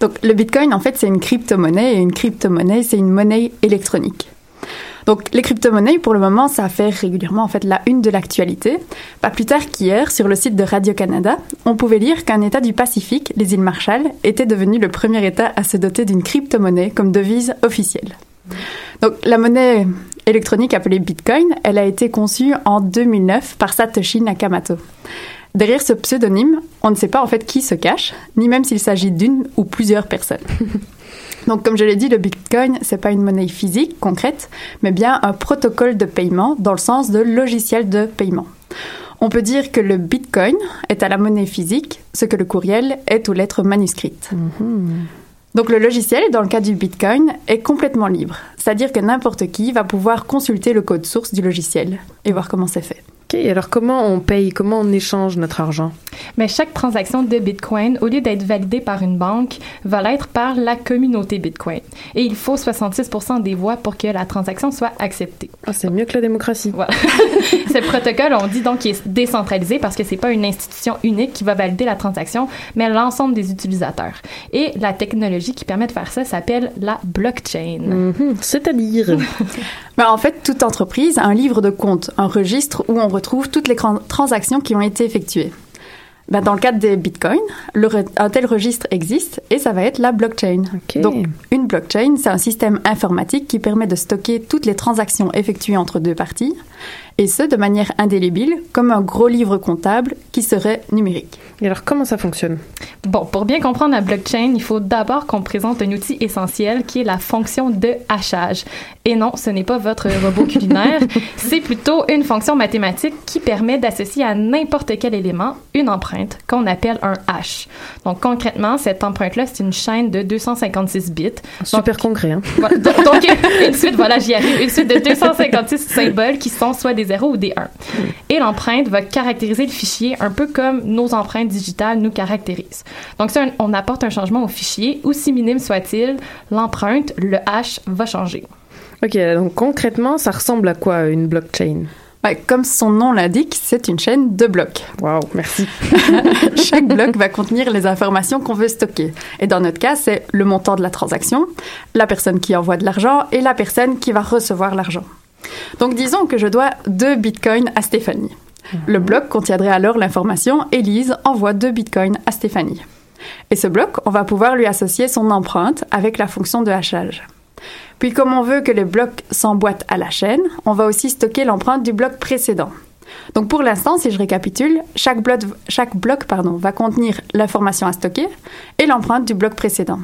Donc le Bitcoin, en fait, c'est une crypto-monnaie et une crypto-monnaie, c'est une monnaie électronique. Donc les crypto-monnaies, pour le moment, ça fait régulièrement en fait la une de l'actualité. Pas plus tard qu'hier, sur le site de Radio-Canada, on pouvait lire qu'un État du Pacifique, les îles Marshall, était devenu le premier État à se doter d'une crypto-monnaie comme devise officielle. Donc la monnaie électronique appelée Bitcoin, elle a été conçue en 2009 par Satoshi Nakamoto. Derrière ce pseudonyme, on ne sait pas en fait qui se cache, ni même s'il s'agit d'une ou plusieurs personnes. [LAUGHS] Donc, comme je l'ai dit, le Bitcoin, c'est pas une monnaie physique concrète, mais bien un protocole de paiement dans le sens de logiciel de paiement. On peut dire que le Bitcoin est à la monnaie physique ce que le courriel est aux lettres manuscrites. Donc le logiciel, dans le cas du Bitcoin, est complètement libre. C'est-à-dire que n'importe qui va pouvoir consulter le code source du logiciel et voir comment c'est fait. Ok, alors comment on paye, comment on échange notre argent? Mais chaque transaction de Bitcoin, au lieu d'être validée par une banque, va l'être par la communauté Bitcoin. Et il faut 66% des voix pour que la transaction soit acceptée. Ah, c'est mieux que la démocratie. Voilà. [LAUGHS] Ce protocole, on dit donc qu'il est décentralisé parce que c'est pas une institution unique qui va valider la transaction, mais l'ensemble des utilisateurs. Et la technologie qui permet de faire ça s'appelle la blockchain. Mhm, C'est-à-dire Ben, [LAUGHS] en fait, toute entreprise a un livre de compte, un registre où on retrouve toutes les transactions qui ont été effectuées. Ben, dans le cadre des bitcoins, le un tel registre existe et ça va être la blockchain. Donc, une blockchain, c'est un système informatique qui permet de stocker toutes les transactions effectuées entre deux parties et ce, de manière indélébile, comme un gros livre comptable qui serait numérique. Et alors, comment ça fonctionne? Bon, pour bien comprendre la blockchain, il faut d'abord qu'on présente un outil essentiel qui est la fonction de hachage. Et non, ce n'est pas votre robot culinaire, [LAUGHS] c'est plutôt une fonction mathématique qui permet d'associer à n'importe quel élément une empreinte qu'on appelle un hash. Donc concrètement, cette empreinte-là, c'est une chaîne de 256 bits. Super concret, hein Voilà. Donc, donc, [LAUGHS] une suite, voilà, j'y arrive, une suite de 256 symboles qui sont soit des 0 ou des 1. Et l'empreinte va caractériser le fichier un peu comme nos empreintes digitales nous caractérisent. Donc, si un- on apporte un changement au fichier, aussi minime soit-il, l'empreinte, le hash, va changer. Ok, donc concrètement, ça ressemble à quoi une blockchain? Ouais, comme son nom l'indique, c'est une chaîne de blocs. Waouh, merci. [LAUGHS] Chaque bloc va contenir les informations qu'on veut stocker. Et dans notre cas, c'est le montant de la transaction, la personne qui envoie de l'argent et la personne qui va recevoir l'argent. Donc disons que je dois deux bitcoins à Stéphanie. Le bloc contiendrait alors l'information Élise envoie deux bitcoins à Stéphanie. Et ce bloc, on va pouvoir lui associer son empreinte avec la fonction de hachage. Puis comme on veut que les blocs s'emboîtent à la chaîne, on va aussi stocker l'empreinte du bloc précédent. Donc pour l'instant, si je récapitule, chaque bloc, chaque bloc pardon, va contenir l'information à stocker et l'empreinte du bloc précédent.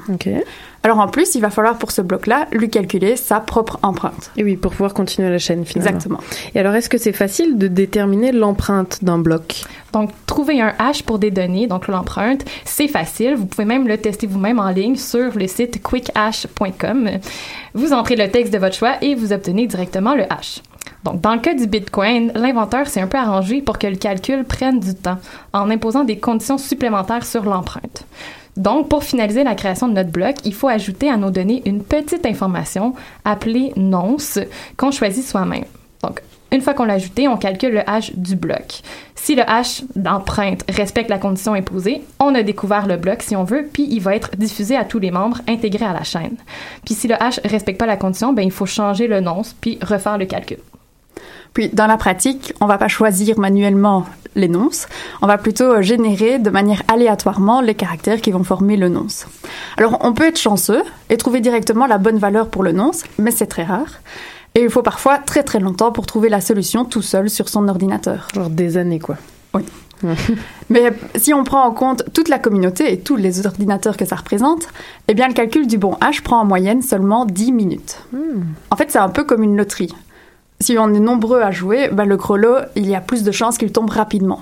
Alors en plus, il va falloir pour ce bloc-là lui calculer sa propre empreinte. Et oui, pour pouvoir continuer la chaîne finalement. Exactement. Et alors, est-ce que c'est facile de déterminer l'empreinte d'un bloc? Donc, trouver un hash pour des données, donc l'empreinte, c'est facile. Vous pouvez même le tester vous-même en ligne sur le site quickhash.com. Vous entrez le texte de votre choix et vous obtenez directement le hash. Donc, dans le cas du Bitcoin, l'inventeur s'est un peu arrangé pour que le calcul prenne du temps en imposant des conditions supplémentaires sur l'empreinte. Donc, pour finaliser la création de notre bloc, il faut ajouter à nos données une petite information appelée nonce qu'on choisit soi-même. Donc, une fois qu'on l'a ajouté, on calcule le hash du bloc. Si le hash d'empreinte respecte la condition imposée, on a découvert le bloc si on veut, puis il va être diffusé à tous les membres intégrés à la chaîne. Puis si le hash respecte pas la condition, ben il faut changer le nonce puis refaire le calcul. Puis dans la pratique, on va pas choisir manuellement les nonces, on va plutôt générer de manière aléatoirement les caractères qui vont former le nonce. Alors on peut être chanceux et trouver directement la bonne valeur pour le nonce, mais c'est très rare. Et il faut parfois très très longtemps pour trouver la solution tout seul sur son ordinateur. Genre des années quoi. Oui. [LAUGHS] Mais si on prend en compte toute la communauté et tous les ordinateurs que ça représente, eh bien le calcul du bon H prend en moyenne seulement 10 minutes. En fait, c'est un peu comme une loterie. Si on est nombreux à jouer, ben, le gros lot, il y a plus de chances qu'il tombe rapidement.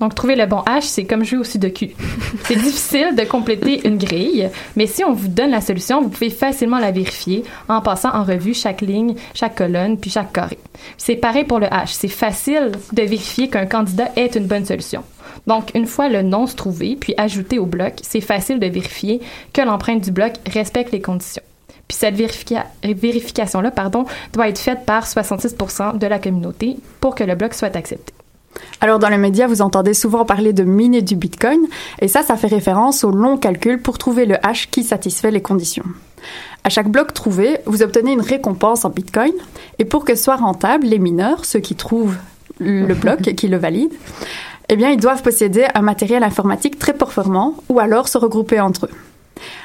Donc, trouver le bon hash, c'est comme jouer au sudoku. [LAUGHS] C'est difficile de compléter une grille, mais si on vous donne la solution, vous pouvez facilement la vérifier en passant en revue chaque ligne, chaque colonne, puis chaque carré. C'est pareil pour le hash. C'est facile de vérifier qu'un candidat est une bonne solution. Donc, une fois le nonce trouvé, puis ajouté au bloc, c'est facile de vérifier que l'empreinte du bloc respecte les conditions. Puis cette vérifica- vérification-là, pardon, doit être faite par 66% de la communauté pour que le bloc soit accepté. Alors dans les médias, vous entendez souvent parler de miner du Bitcoin, et ça, ça fait référence au long calcul pour trouver le hash qui satisfait les conditions. À chaque bloc trouvé, vous obtenez une récompense en Bitcoin, et pour que soit rentable, les mineurs, ceux qui trouvent le bloc et qui le valident, eh bien, ils doivent posséder un matériel informatique très performant ou alors se regrouper entre eux.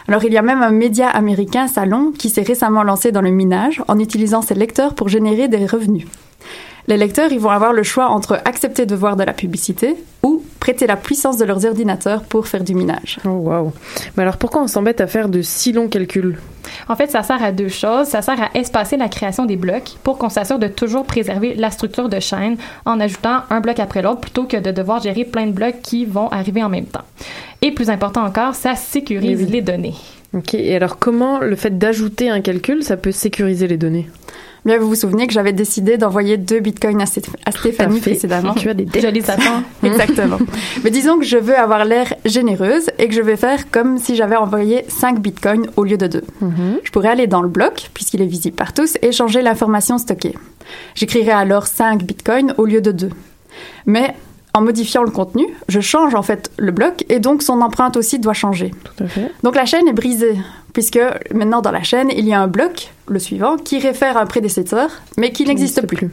Alors il y a même un média américain, Salon, qui s'est récemment lancé dans le minage en utilisant ses lecteurs pour générer des revenus. Les lecteurs, ils vont avoir le choix entre accepter de voir de la publicité ou prêter la puissance de leurs ordinateurs pour faire du minage. Oh wow. Mais alors pourquoi on s'embête à faire de si longs calculs? En fait, ça sert à deux choses. Ça sert à espacer la création des blocs pour qu'on s'assure de toujours préserver la structure de chaîne en ajoutant un bloc après l'autre plutôt que de devoir gérer plein de blocs qui vont arriver en même temps. Et plus important encore, ça sécurise Oui, oui. les données. Ok, et alors comment le fait d'ajouter un calcul, ça peut sécuriser les données? Bien, vous vous souvenez que j'avais décidé d'envoyer deux bitcoins à, Sté- à Stéphanie fait. précédemment. Tu as des Je les attends. [LAUGHS] Exactement. Mais disons que je veux avoir l'air généreuse et que je vais faire comme si j'avais envoyé 5 bitcoins au lieu de 2. Je pourrais aller dans le bloc, puisqu'il est visible par tous, et changer l'information stockée. J'écrirai alors 5 bitcoins au lieu de 2. Mais en modifiant le contenu, je change en fait le bloc et donc son empreinte aussi doit changer. Tout à fait. Donc la chaîne est brisée, puisque maintenant dans la chaîne, il y a un bloc, le suivant, qui réfère à un prédécesseur, mais qui n'existe plus.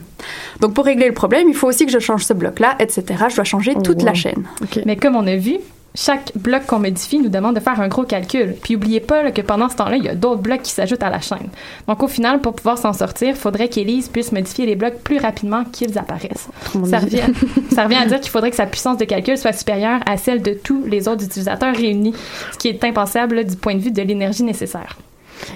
Donc pour régler le problème, il faut aussi que je change ce bloc-là, etc. Je dois changer Oh, toute la chaîne. Mais comme on a vu, chaque bloc qu'on modifie nous demande de faire un gros calcul. Puis oubliez pas là, que pendant ce temps-là, il y a d'autres blocs qui s'ajoutent à la chaîne. Donc au final, pour pouvoir s'en sortir, il faudrait qu'Élise puisse modifier les blocs plus rapidement qu'ils apparaissent. Ça revient, [LAUGHS] ça revient à dire qu'il faudrait que sa puissance de calcul soit supérieure à celle de tous les autres utilisateurs réunis, ce qui est impensable là, du point de vue de l'énergie nécessaire.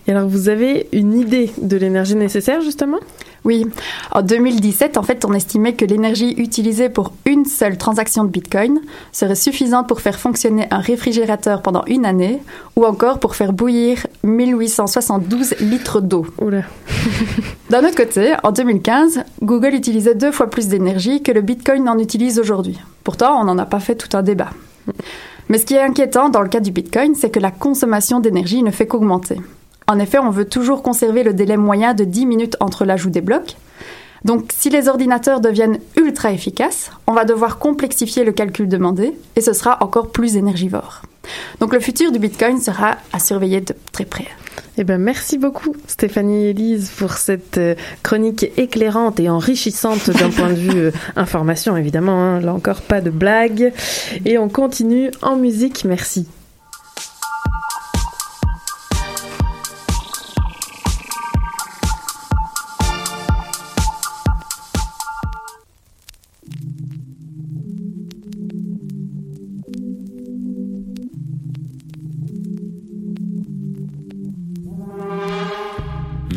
Et alors vous avez une idée de l'énergie nécessaire justement? Oui, en 2017, en fait, on estimait que l'énergie utilisée pour une seule transaction de Bitcoin serait suffisante pour faire fonctionner un réfrigérateur pendant une année ou encore pour faire bouillir 1872 litres d'eau. [LAUGHS] D'un autre côté, en 2015, Google utilisait deux fois plus d'énergie que le Bitcoin n'en utilise aujourd'hui. Pourtant, on n'en a pas fait tout un débat. Mais ce qui est inquiétant dans le cas du Bitcoin, c'est que la consommation d'énergie ne fait qu'augmenter. En effet, on veut toujours conserver le délai moyen de 10 minutes entre l'ajout des blocs. Donc, si les ordinateurs deviennent ultra efficaces, on va devoir complexifier le calcul demandé et ce sera encore plus énergivore. Donc, le futur du Bitcoin sera à surveiller de très près. Eh ben, merci beaucoup, Stéphanie et Elise, pour cette euh, chronique éclairante et enrichissante d'un point de vue euh, information, évidemment. hein. Là encore, pas de blague. Et on continue en musique. Merci.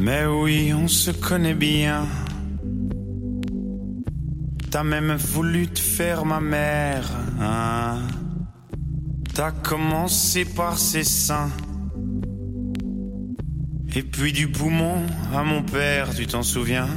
Mais oui, on se connaît bien. T'as même voulu te faire ma mère. hein. T'as commencé par ses seins. Et puis du poumon à mon père, tu t'en souviens?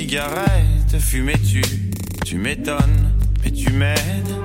Cigarettes. Fumais-tu, tu m'étonnes, mais tu m'aides.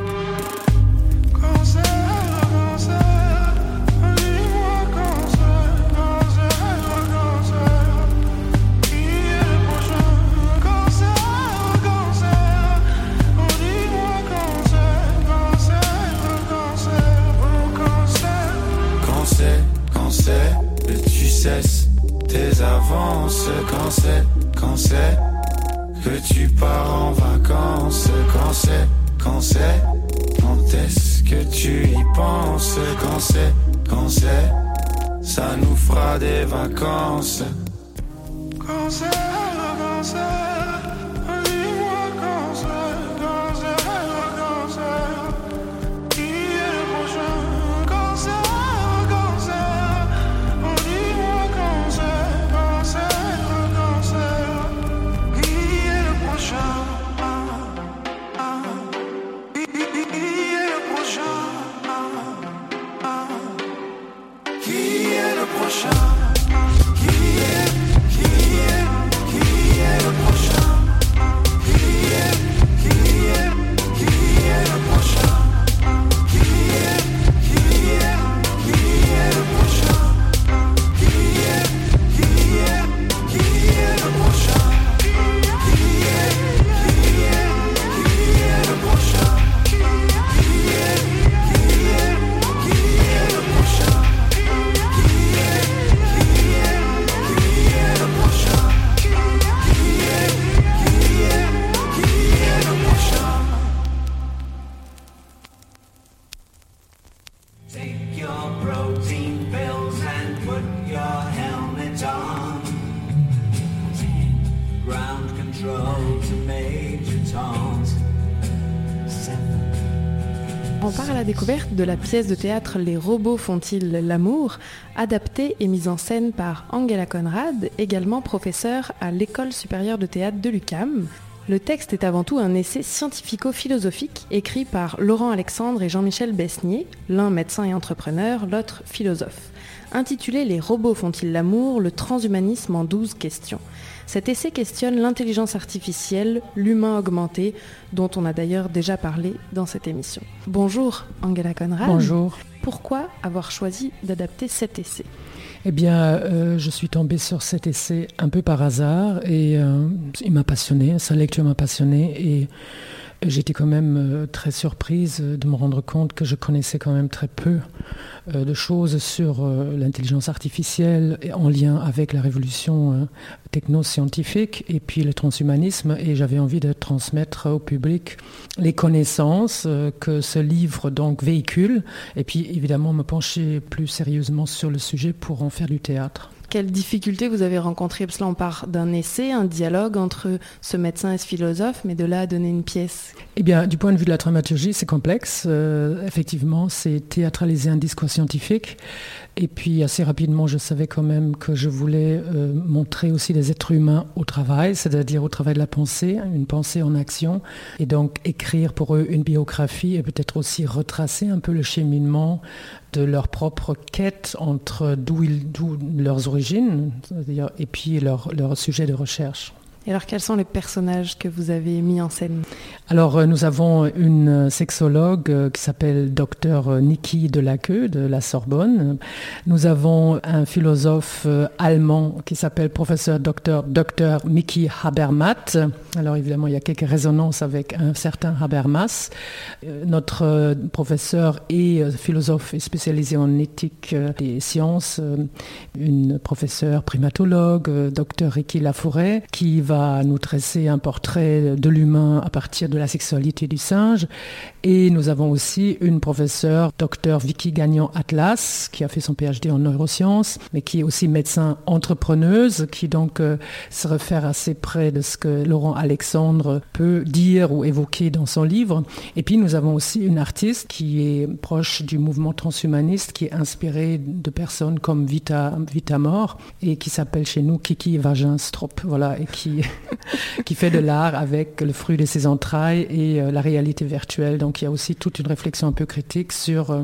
De la pièce de théâtre Les robots font-ils l'amour, adaptée et mise en scène par Angela Conrad, également professeure à l'École supérieure de théâtre de l'UCAM. Le texte est avant tout un essai scientifico-philosophique écrit par Laurent Alexandre et Jean-Michel Besnier, l'un médecin et entrepreneur, l'autre philosophe. Intitulé Les robots font-ils l'amour Le transhumanisme en 12 questions. Cet essai questionne l'intelligence artificielle, l'humain augmenté, dont on a d'ailleurs déjà parlé dans cette émission. Bonjour Angela Conrad. Bonjour. Pourquoi avoir choisi d'adapter cet essai? Eh bien, euh, je suis tombée sur cet essai un peu par hasard et euh, il m'a passionné, sa lecture m'a passionné et J'étais quand même euh, très surprise de me rendre compte que je connaissais quand même très peu euh, de choses sur euh, l'intelligence artificielle en lien avec la révolution techno-scientifique et puis le transhumanisme. Et j'avais envie de transmettre au public les connaissances que ce livre donc véhicule. Et puis évidemment me pencher plus sérieusement sur le sujet pour en faire du théâtre. Quelles difficultés vous avez rencontrées Parce que là, on part d'un essai, un dialogue entre ce médecin et ce philosophe, mais de là à donner une pièce. Eh bien, du point de vue de la dramaturgie, c'est complexe. Euh, effectivement, c'est théâtraliser un discours scientifique. Et puis, assez rapidement, je savais quand même que je voulais euh, montrer aussi des êtres humains au travail, c'est-à-dire au travail de la pensée, une pensée en action. Et donc, écrire pour eux une biographie et peut-être aussi retracer un peu le cheminement de leur propre quête entre d'où leurs origines et puis leur sujet de recherche. Et alors, quels sont les personnages que vous avez mis en scène? Alors, euh, nous avons une sexologue euh, qui s'appelle docteur euh, Niki Delaqueux de la Sorbonne. Nous avons un philosophe allemand qui s'appelle professeur docteur Dr Miki Habermas. Alors, évidemment, il y a quelques résonances avec un certain Habermas. Notre professeur et philosophe est spécialisé en éthique des sciences, une professeure primatologue, docteur Ricky Lafourret, qui va nous dresser un portrait de l'humain à partir de la sexualité du singe. Et nous avons aussi une professeure, docteur Vicky Gagnon Atlas, qui a fait son PhD en neurosciences, mais qui est aussi médecin entrepreneuse, qui donc euh, se réfère assez près de ce que Laurent Alexandre peut dire ou évoquer dans son livre. Et puis nous avons aussi une artiste qui est proche du mouvement transhumaniste, qui est inspirée de personnes comme Vita, Vita Mort, et qui s'appelle chez nous Kiki Vaginstrop, voilà, et qui [LAUGHS] qui fait de l'art avec le fruit de ses entrailles et euh, la réalité virtuelle. Il y a aussi toute une réflexion un peu critique sur euh,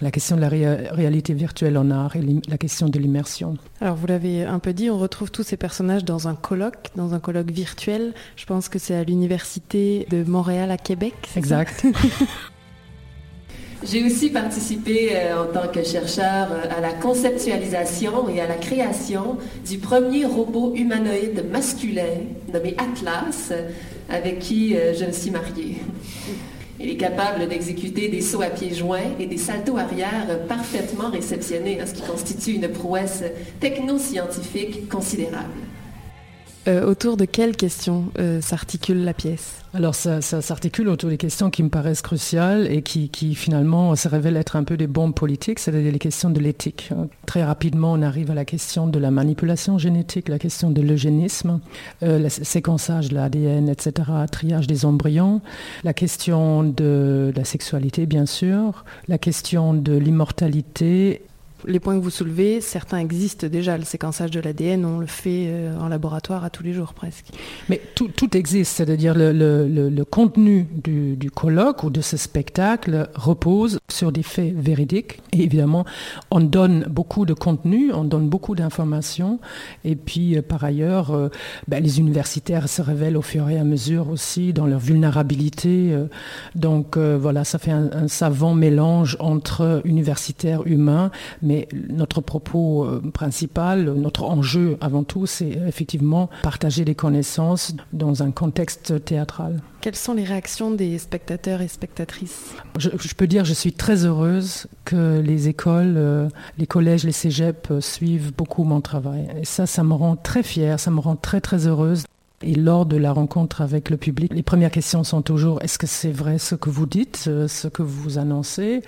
la question de la réalité virtuelle en art et la question de l'immersion. Alors vous l'avez un peu dit, on retrouve tous ces personnages dans un colloque, dans un colloque virtuel. Je pense que c'est à l'université de Montréal à Québec. Exact. [LAUGHS] J'ai aussi participé euh, en tant que chercheur euh, à la conceptualisation et à la création du premier robot humanoïde masculin nommé Atlas, avec qui euh, je me suis mariée. Il est capable d'exécuter des sauts à pieds joints et des saltos arrière parfaitement réceptionnés, ce qui constitue une prouesse technoscientifique considérable. Autour de quelles questions s'articule la pièce? Alors ça, s'articule autour des questions qui me paraissent cruciales et qui, finalement se révèlent être un peu des bombes politiques, c'est-à-dire les questions de l'éthique. Très rapidement, on arrive à la question de la manipulation génétique, la question de l'eugénisme, euh, le séquençage de l'ADN, etc., triage des embryons, la question de la sexualité, bien sûr, la question de l'immortalité les points que vous soulevez, certains existent déjà. Le séquençage de l'ADN, on le fait euh, en laboratoire à tous les jours presque. Mais tout, existe, c'est-à-dire le, le, contenu du, colloque ou de ce spectacle repose sur des faits véridiques. Et évidemment, on donne beaucoup de contenu, on donne beaucoup d'informations. Et puis, euh, par ailleurs, euh, ben, les universitaires se révèlent au fur et à mesure aussi dans leur vulnérabilité. donc voilà, ça fait un, un savant mélange entre universitaires humains, mais notre propos euh, principal, notre enjeu avant tout, c'est effectivement partager des connaissances dans un contexte théâtral. Quelles sont les réactions des spectateurs et spectatrices? Je, peux dire, je suis très heureuse que les écoles, euh, les collèges, les cégeps suivent beaucoup mon travail. Et ça, ça me rend très fière, ça me rend très très heureuse Et lors de la rencontre avec le public, les premières questions sont toujours est-ce que c'est vrai ce que vous dites, euh, ce que vous annoncez?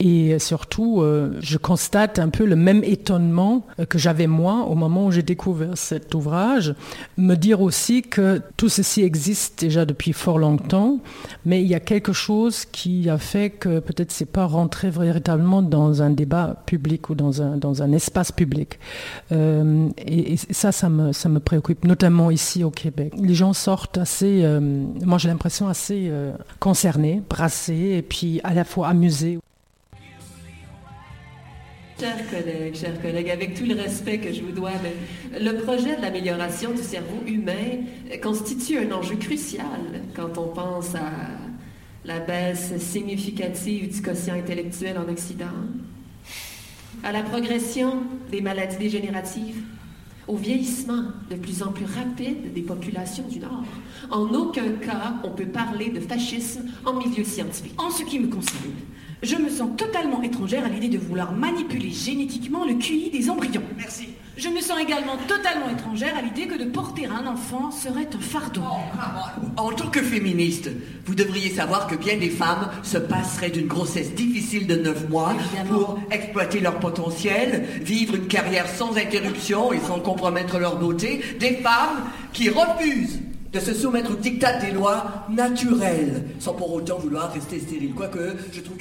Et surtout, euh, je constate un peu le même étonnement euh, que j'avais moi au moment où j'ai découvert cet ouvrage. Me dire aussi que tout ceci existe déjà depuis fort longtemps, mais il y a quelque chose qui a fait que peut-être c'est pas rentré véritablement dans un débat public ou dans un, dans un espace public. et, et, ça, ça me, ça me préoccupe, notamment ici au Québec. Les gens sortent assez, euh, moi j'ai l'impression assez euh, concernés, brassés et puis à la fois amusés. Chers collègues, chers collègues, avec tout le respect que je vous dois, le projet de l'amélioration du cerveau humain constitue un enjeu crucial quand on pense à la baisse significative du quotient intellectuel en Occident, à la progression des maladies dégénératives, au vieillissement de plus en plus rapide des populations du Nord. En aucun cas, on peut parler de fascisme en milieu scientifique. En ce qui me concerne, je me sens totalement étrangère à l'idée de vouloir manipuler génétiquement le QI des embryons. Merci. Je me sens également totalement étrangère à l'idée que de porter un enfant serait un fardeau. Oh, en tant que féministe, vous devriez savoir que bien des femmes se passeraient d'une grossesse difficile de 9 mois pour exploiter leur potentiel, vivre une carrière sans interruption et sans compromettre leur beauté. Des femmes qui refusent de se soumettre au diktat des lois naturelles, sans pour autant vouloir rester stérile. Quoique, je trouve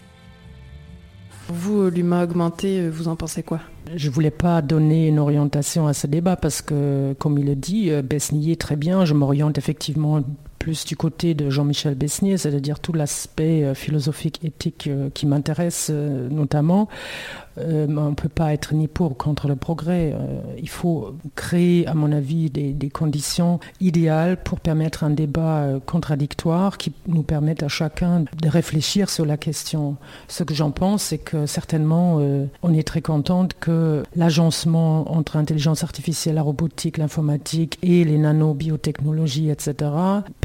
vous, l'humain augmenté, vous en pensez quoi? Je ne voulais pas donner une orientation à ce débat parce que, comme il le dit, Besnier très bien, je m'oriente effectivement plus du côté de Jean-Michel Besnier, c'est-à-dire tout l'aspect philosophique, éthique qui m'intéresse notamment. Euh, on ne peut pas être ni pour ou contre le progrès. Euh, il faut créer, à mon avis, des, conditions idéales pour permettre un débat euh, contradictoire qui nous permette à chacun de réfléchir sur la question. Ce que j'en pense, c'est que certainement, on est très contente que l'agencement entre intelligence artificielle, la robotique, l'informatique et les nanobiotechnologies, etc.,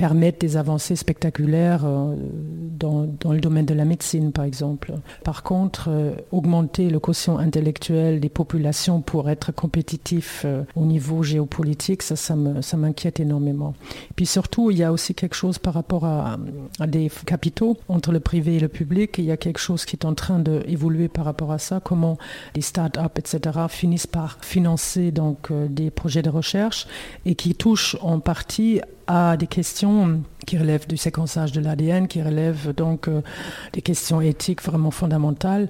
permettent des avancées spectaculaires dans, dans, le domaine de la médecine, par exemple. Par contre, augmenter le quotient intellectuel des populations pour être compétitif euh, au niveau géopolitique, ça, ça, m'inquiète énormément. Puis surtout, il y a aussi quelque chose par rapport à, à, des capitaux entre le privé et le public. Il y a quelque chose qui est en train d'évoluer par rapport à ça, comment les start-up, etc., finissent par financer donc euh, des projets de recherche et qui touchent en partie à des questions qui relèvent du séquençage de l'ADN, qui relèvent donc euh, des questions éthiques vraiment fondamentales.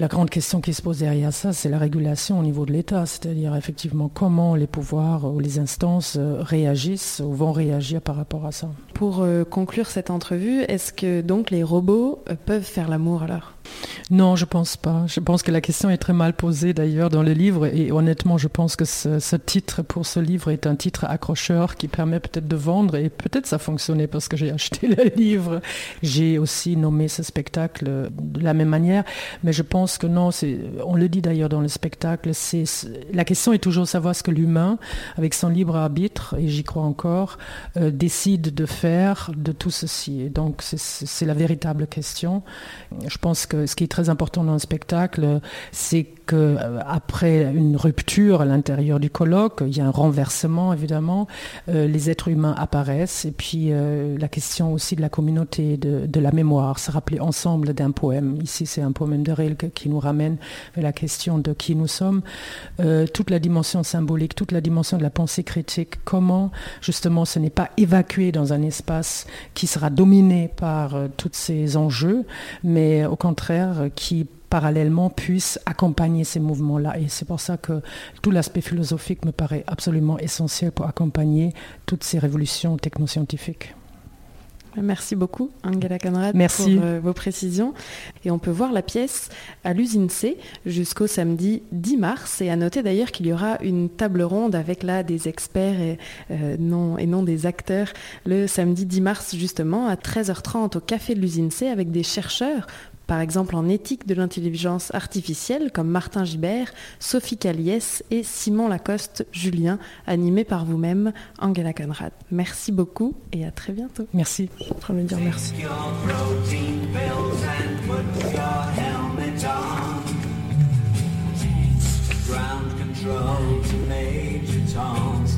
La grande question qui se pose derrière ça, c'est la régulation au niveau de l'État, c'est-à-dire effectivement comment les pouvoirs ou les instances réagissent ou vont réagir par rapport à ça. Pour euh, conclure cette entrevue, est-ce que donc les robots euh, peuvent faire l'amour alors? Non, je pense pas. Je pense que la question est très mal posée d'ailleurs dans le livre et honnêtement, je pense que ce, titre pour ce livre est un titre accrocheur qui permet peut-être de vendre et peut-être ça fonctionnait parce que j'ai acheté [LAUGHS] le livre. J'ai aussi nommé ce spectacle de la même manière, mais je pense que non, on le dit d'ailleurs dans le spectacle, la question est toujours savoir ce que l'humain, avec son libre arbitre, et j'y crois encore, euh, décide de faire de tout ceci. Et donc c'est la véritable question. Je pense que ce qui est très important dans le spectacle, c'est que après une rupture à l'intérieur du colloque, il y a un renversement évidemment, euh, les êtres humains apparaissent et puis euh, la question aussi de la communauté, de, la mémoire, se rappeler ensemble d'un poème. Ici, c'est un poème de Rilke qui nous ramène vers la question de qui nous sommes, euh, toute la dimension symbolique, toute la dimension de la pensée critique. Comment justement ce n'est pas évacué dans un espace qui sera dominé par euh, tous ces enjeux, mais au contraire qui parallèlement puisse accompagner ces mouvements-là. Et c'est pour ça que tout l'aspect philosophique me paraît absolument essentiel pour accompagner toutes ces révolutions technoscientifiques. Merci beaucoup, Angela Conrad, Merci. pour euh, vos précisions. Et on peut voir la pièce à l'usine C jusqu'au samedi 10 mars. Et à noter d'ailleurs qu'il y aura une table ronde avec là des experts et, euh, non, et non des acteurs le samedi 10 mars justement à 13h30 au café de l'usine C avec des chercheurs par exemple en éthique de l'intelligence artificielle, comme Martin Gibert, Sophie Caliès et Simon Lacoste Julien, animé par vous-même, Angela Conrad. Merci beaucoup et à très bientôt. Merci. Dire merci. Ground control to Major Tom's.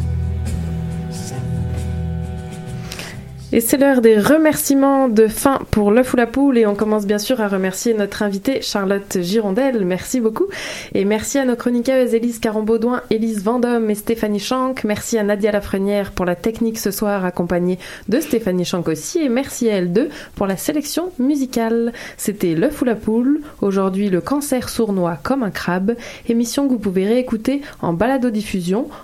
Et c'est l'heure des remerciements de fin pour l'œuf ou la poule et on commence bien sûr à remercier notre invitée Charlotte Girondel. Merci beaucoup. Et merci à nos chroniqueuses Élise Carambaudouin, Élise Vendôme et Stéphanie Chanck. Merci à Nadia Lafrenière pour la technique ce soir accompagnée de Stéphanie Chanck aussi. Et merci à elle deux pour la sélection musicale. C'était l'œuf ou la poule. Aujourd'hui, le cancer sournois comme un crabe. Émission que vous pouvez réécouter en balado-diffusion